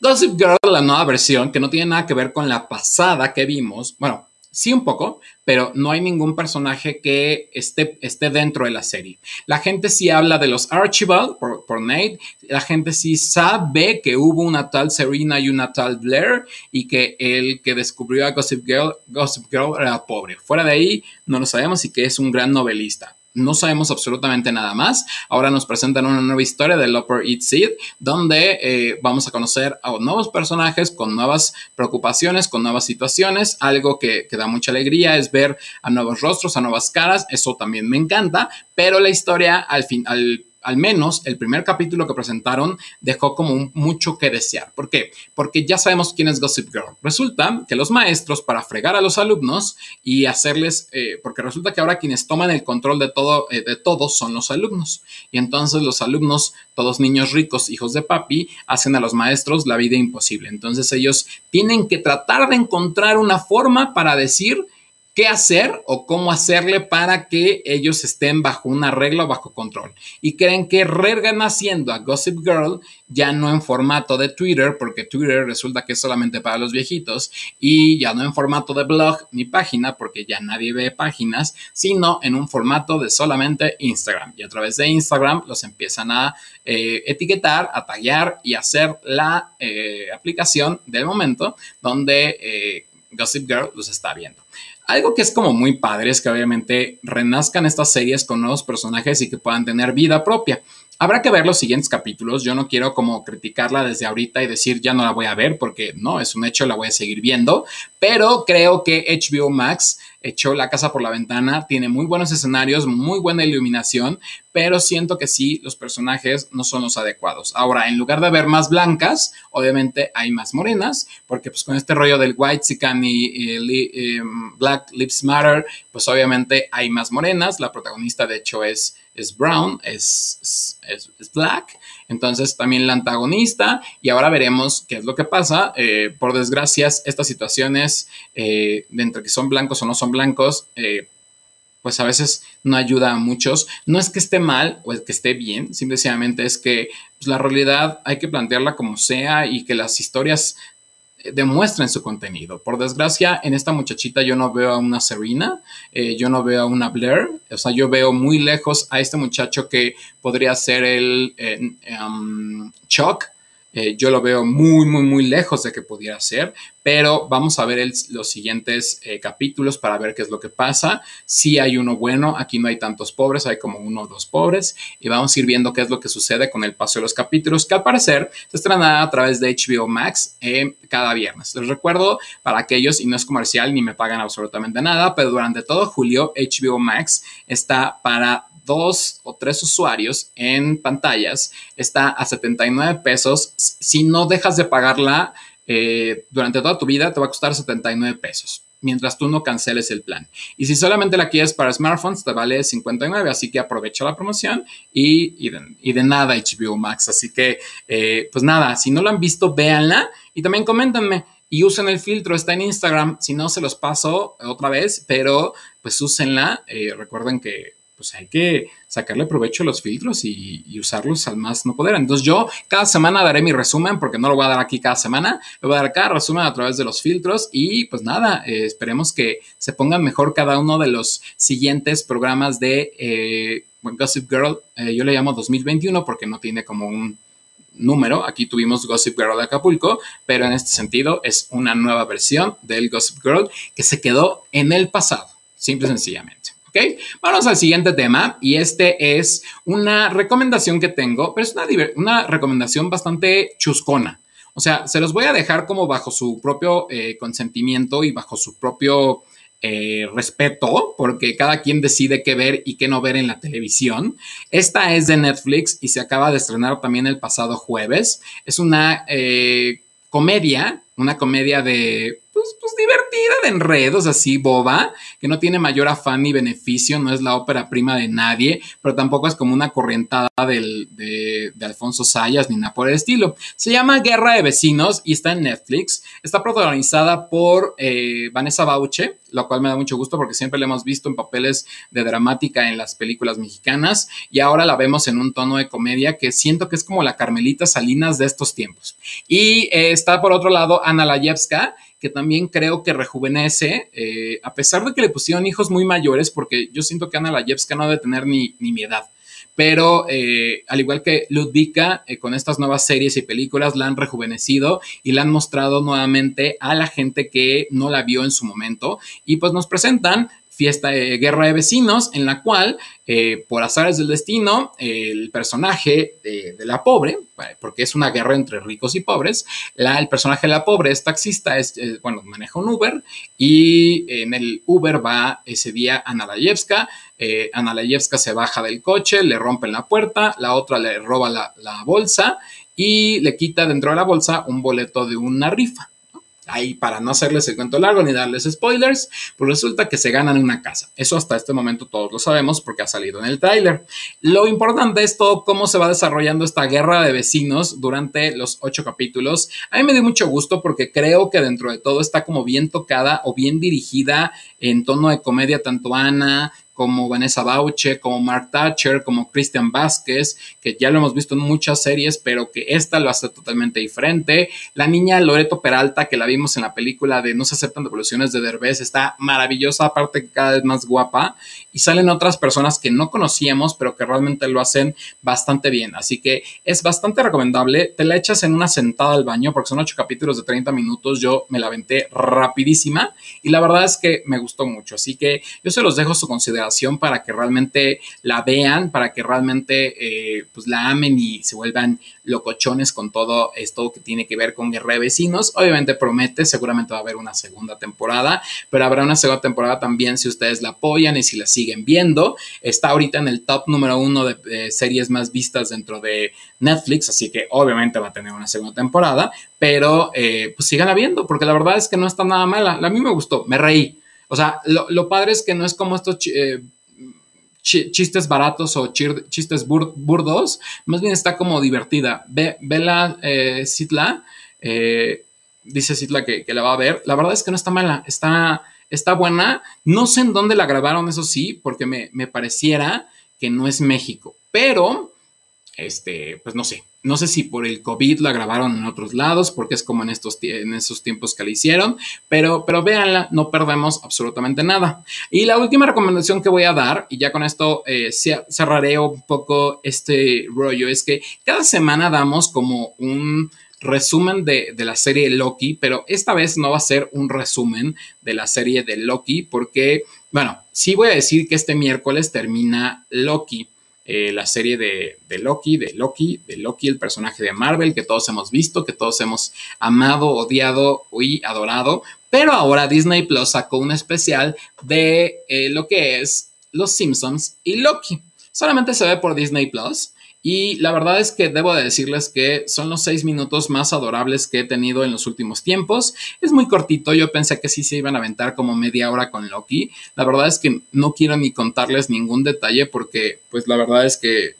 Speaker 1: Gossip Girl, la nueva versión, que no tiene nada que ver con la pasada que vimos, bueno, Sí, un poco, pero no hay ningún personaje que esté, esté dentro de la serie. La gente sí habla de los Archibald por, por, Nate, la gente sí sabe que hubo una tal Serena y una tal Blair y que el que descubrió a Gossip Girl, Gossip Girl era pobre. Fuera de ahí, no lo sabemos y que es un gran novelista no sabemos absolutamente nada más. Ahora nos presentan una nueva historia de Upper Eat Seed, donde eh, vamos a conocer a nuevos personajes con nuevas preocupaciones, con nuevas situaciones. Algo que, que da mucha alegría es ver a nuevos rostros, a nuevas caras. Eso también me encanta, pero la historia al fin, al al menos el primer capítulo que presentaron dejó como mucho que desear. ¿Por qué? Porque ya sabemos quién es Gossip Girl. Resulta que los maestros, para fregar a los alumnos y hacerles, eh, porque resulta que ahora quienes toman el control de todo, eh, de todos son los alumnos. Y entonces los alumnos, todos niños ricos, hijos de papi, hacen a los maestros la vida imposible. Entonces ellos tienen que tratar de encontrar una forma para decir, qué hacer o cómo hacerle para que ellos estén bajo una regla o bajo control. Y creen que regresan haciendo a Gossip Girl ya no en formato de Twitter, porque Twitter resulta que es solamente para los viejitos, y ya no en formato de blog ni página, porque ya nadie ve páginas, sino en un formato de solamente Instagram. Y a través de Instagram los empiezan a eh, etiquetar, a tallar y hacer la eh, aplicación del momento donde... Eh, Gossip Girl los está viendo. Algo que es como muy padre es que obviamente renazcan estas series con nuevos personajes y que puedan tener vida propia. Habrá que ver los siguientes capítulos. Yo no quiero como criticarla desde ahorita y decir ya no la voy a ver porque no, es un hecho, la voy a seguir viendo. Pero creo que HBO Max echó la casa por la ventana, tiene muy buenos escenarios, muy buena iluminación, pero siento que sí, los personajes no son los adecuados. Ahora, en lugar de ver más blancas, obviamente hay más morenas, porque pues con este rollo del white sican y, em, Black Lives Matter, pues obviamente hay más morenas. La protagonista, de hecho, es es brown, es, es, black, entonces también la antagonista, y ahora veremos qué es lo que pasa. Eh, por desgracia, estas situaciones eh, de entre que son blancos o no son blancos, eh, pues a veces no ayuda a muchos. No es que esté mal o es que esté bien, simplemente es que pues, la realidad hay que plantearla como sea y que las historias demuestren su contenido. Por desgracia, en esta muchachita yo no veo a una Serena, eh, yo no veo a una Blair, o sea, yo veo muy lejos a este muchacho que podría ser el eh, um, Chuck eh, yo lo veo muy, muy, muy lejos de que pudiera ser, pero vamos a ver los siguientes eh, capítulos para ver qué es lo que pasa. Si hay uno bueno, aquí no hay tantos pobres, hay como uno o dos pobres, y vamos a ir viendo qué es lo que sucede con el paso de los capítulos, que al parecer se estrenará a través de HBO Max eh, cada viernes. Les recuerdo para aquellos, y no es comercial ni me pagan absolutamente nada, pero durante todo julio HBO Max está para dos o tres usuarios en pantallas está a 79 pesos. Si no dejas de pagarla eh, durante toda tu vida, te va a costar 79 pesos mientras tú no canceles el plan. Y si solamente la quieres para smartphones, te vale 59, así que aprovecha la promoción y, de, nada HBO Max. Así que, eh, pues nada, si no lo han visto, véanla y también coméntenme y usen el filtro, está en Instagram, si no se los paso otra vez, pero pues úsenla. Eh, recuerden que pues hay que sacarle provecho a los filtros y, usarlos al más no poder. Entonces yo cada semana daré mi resumen, porque no lo voy a dar aquí cada semana, lo voy a dar cada resumen a través de los filtros y pues nada, eh, esperemos que se pongan mejor cada uno de los siguientes programas de eh, Gossip Girl. Eh, yo le llamo 2021 porque no tiene como un número. Aquí tuvimos Gossip Girl de Acapulco, pero en este sentido es una nueva versión del Gossip Girl que se quedó en el pasado, simple y sencillamente. ¿Ok? Vamos al siguiente tema y este es una recomendación que tengo, pero es una, recomendación bastante chuscona. O sea, se los voy a dejar como bajo su propio eh, consentimiento y bajo su propio eh, respeto, porque cada quien decide qué ver y qué no ver en la televisión. Esta es de Netflix y se acaba de estrenar también el pasado jueves. Es una eh, comedia, una comedia de pues, pues, divertida de enredos, así boba, que no tiene mayor afán ni beneficio, no es la ópera prima de nadie, pero tampoco es como una corrientada de, Alfonso Sayas ni nada por el estilo. Se llama Guerra de Vecinos y está en Netflix. Está protagonizada por eh, Vanessa Bauche, lo cual me da mucho gusto porque siempre la hemos visto en papeles de dramática en las películas mexicanas y ahora la vemos en un tono de comedia que siento que es como la Carmelita Salinas de estos tiempos. Y eh, está por otro lado Ana Layevska, que también creo que rejuvenece, eh, a pesar de que le pusieron hijos muy mayores, porque yo siento que Ana Layevska no debe tener ni, ni mi edad. Pero eh, al igual que Ludvika, eh, con estas nuevas series y películas la han rejuvenecido y la han mostrado nuevamente a la gente que no la vio en su momento. Y pues nos presentan fiesta de guerra de vecinos, en la cual, eh, por azares del destino, el personaje de, la pobre, porque es una guerra entre ricos y pobres, la, el personaje de la pobre es taxista, es, eh, bueno, maneja un Uber y en el Uber va ese día Ana Layevska. Eh, Ana Layevska se baja del coche, le rompen la puerta, la otra le roba la, la bolsa y le quita dentro de la bolsa un boleto de una rifa ahí para no hacerles el cuento largo ni darles spoilers, pues resulta que se ganan una casa. Eso hasta este momento todos lo sabemos porque ha salido en el tráiler. Lo importante es todo cómo se va desarrollando esta guerra de vecinos durante los ocho capítulos. A mí me dio mucho gusto porque creo que dentro de todo está como bien tocada o bien dirigida en tono de comedia tanto Ana como Vanessa Bauche, como Mark Thatcher, como Christian Vázquez, que ya lo hemos visto en muchas series, pero que esta lo hace totalmente diferente. La niña Loreto Peralta, que la vimos en la película de No se aceptan devoluciones de Derbez, está maravillosa, aparte que cada vez más guapa. Y salen otras personas que no conocíamos, pero que realmente lo hacen bastante bien. Así que es bastante recomendable. Te la echas en una sentada al baño, porque son ocho capítulos de 30 minutos. Yo me la aventé rapidísima y la verdad es que me gustó mucho. Así que yo se los dejo su consideración para que realmente la vean, para que realmente eh, pues la amen y se vuelvan locochones con todo esto que tiene que ver con Guerra de Vecinos. Obviamente promete, seguramente va a haber una segunda temporada, pero habrá una segunda temporada también si ustedes la apoyan y si la siguen viendo. Está ahorita en el top número uno de, series más vistas dentro de Netflix, así que obviamente va a tener una segunda temporada, pero eh, pues síganla viendo, porque la verdad es que no está nada mala. A mí me gustó, me reí. O sea, lo, padre es que no es como estos eh, chistes baratos o chistes burdos, más bien está como divertida. Ve, vela, eh, Citla, eh, dice Citla que, la va a ver. La verdad es que no está mala, está, está buena. No sé en dónde la grabaron, eso sí, porque me, me pareciera que no es México, pero, este, pues no sé, no sé si por el COVID la grabaron en otros lados, porque es como en, estos, en esos tiempos que la hicieron, pero, pero véanla, no perdemos absolutamente nada. Y la última recomendación que voy a dar, y ya con esto eh, cerraré un poco este rollo, es que cada semana damos como un resumen de, de, la serie Loki, pero esta vez no va a ser un resumen de la serie de Loki, porque, bueno, sí voy a decir que este miércoles termina Loki. Eh, la serie de, Loki, de Loki, de Loki, el personaje de Marvel que todos hemos visto, que todos hemos amado, odiado y adorado. Pero ahora Disney Plus sacó un especial de eh, lo que es Los Simpsons y Loki. Solamente se ve por Disney Plus. Y la verdad es que debo de decirles que son los seis minutos más adorables que he tenido en los últimos tiempos. Es muy cortito, yo pensé que sí se iban a aventar como media hora con Loki. La verdad es que no quiero ni contarles ningún detalle porque pues la verdad es que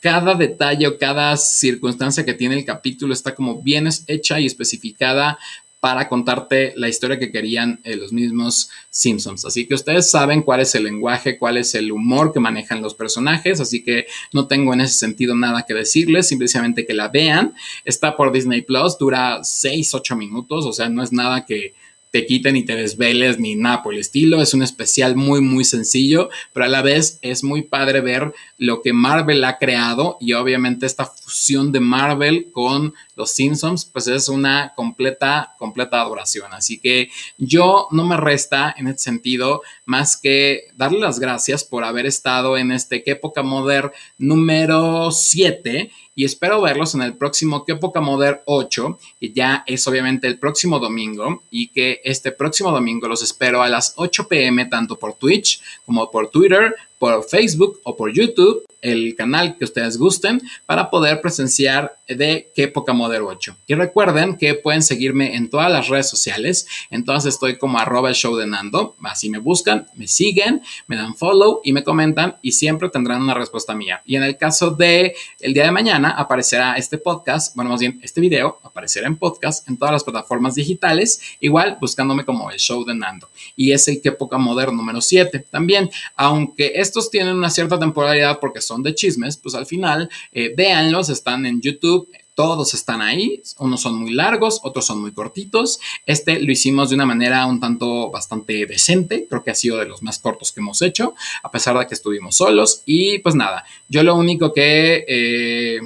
Speaker 1: cada detalle o cada circunstancia que tiene el capítulo está como bien hecha y especificada para contarte la historia que querían eh, los mismos Simpsons. Así que ustedes saben cuál es el lenguaje, cuál es el humor que manejan los personajes, así que no tengo en ese sentido nada que decirles, simplemente que la vean. Está por Disney Plus, dura 6, 8 minutos, o sea, no es nada que te quiten y te desveles ni nada por el estilo. Es un especial muy, muy sencillo, pero a la vez es muy padre ver lo que Marvel ha creado y obviamente esta fusión de Marvel con los Simpsons, pues es una completa, completa adoración. Así que yo no me resta en este sentido más que darle las gracias por haber estado en este Qué época Modern número 7 y espero verlos en el próximo Que Poca Modern 8, que ya es obviamente el próximo domingo y que este próximo domingo los espero a las 8 pm tanto por Twitch como por Twitter, por Facebook o por YouTube el canal que ustedes gusten para poder presenciar de qué poca Modern 8. Y recuerden que pueden seguirme en todas las redes sociales. Entonces estoy como arroba el show de Nando. Así me buscan, me siguen, me dan follow y me comentan y siempre tendrán una respuesta mía. Y en el caso de el día de mañana aparecerá este podcast, bueno, más bien este video aparecerá en podcast en todas las plataformas digitales, igual buscándome como el show de Nando. Y es el que poca Modern número 7 también, aunque estos tienen una cierta temporalidad porque son de chismes, pues al final eh, véanlos, están en YouTube. Todos están ahí, unos son muy largos, otros son muy cortitos. Este lo hicimos de una manera un tanto bastante decente, creo que ha sido de los más cortos que hemos hecho, a pesar de que estuvimos solos. Y pues nada, yo lo único que... Eh,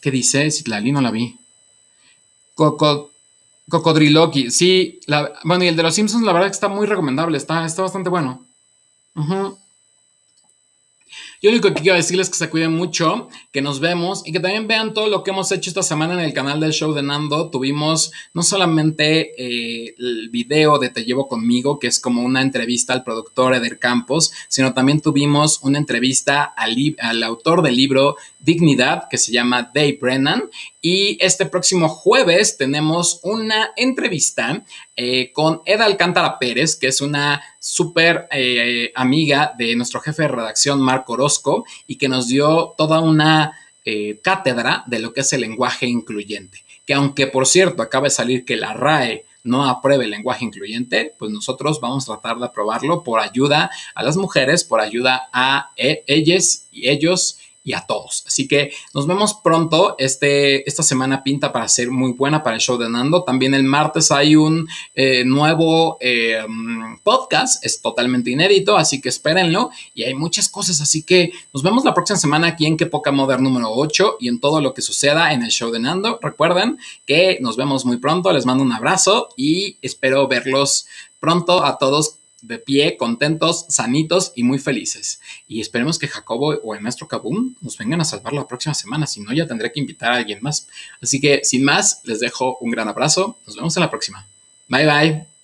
Speaker 1: ¿Qué dice? Citlali no la vi. Coco, Cocodriloqui, sí. bueno, y el de los Simpsons, la verdad que está muy recomendable, está, está bastante bueno. Yo lo único que quiero decirles es que se cuiden mucho, que nos vemos y que también vean todo lo que hemos hecho esta semana en el canal del show de Nando. Tuvimos no solamente eh, el video de Te llevo conmigo, que es como una entrevista al productor Eder Campos, sino también tuvimos una entrevista al, al autor del libro Dignidad, que se llama Dave Brennan. Y este próximo jueves tenemos una entrevista eh, con Eda Alcántara Pérez, que es una súper eh, amiga de nuestro jefe de redacción, Marco Orozco, y que nos dio toda una eh, cátedra de lo que es el lenguaje incluyente. Que aunque, por cierto, acaba de salir que la RAE no apruebe el lenguaje incluyente, pues nosotros vamos a tratar de aprobarlo por ayuda a las mujeres, por ayuda a e, ellas y ellos y a todos. Así que nos vemos pronto. Este, esta semana pinta para ser muy buena para el show de Nando. También el martes hay un eh, nuevo eh, podcast, es totalmente inédito, así que espérenlo. Y hay muchas cosas, así que nos vemos la próxima semana aquí en Que Poca Modern número 8 y en todo lo que suceda en el show de Nando. Recuerden que nos vemos muy pronto. Les mando un abrazo y espero verlos pronto a todos de pie, contentos, sanitos y muy felices. Y esperemos que Jacobo o el maestro Kabum nos vengan a salvar la próxima semana, si no ya tendré que invitar a alguien más. Así que sin más, les dejo un gran abrazo, nos vemos en la próxima. Bye bye.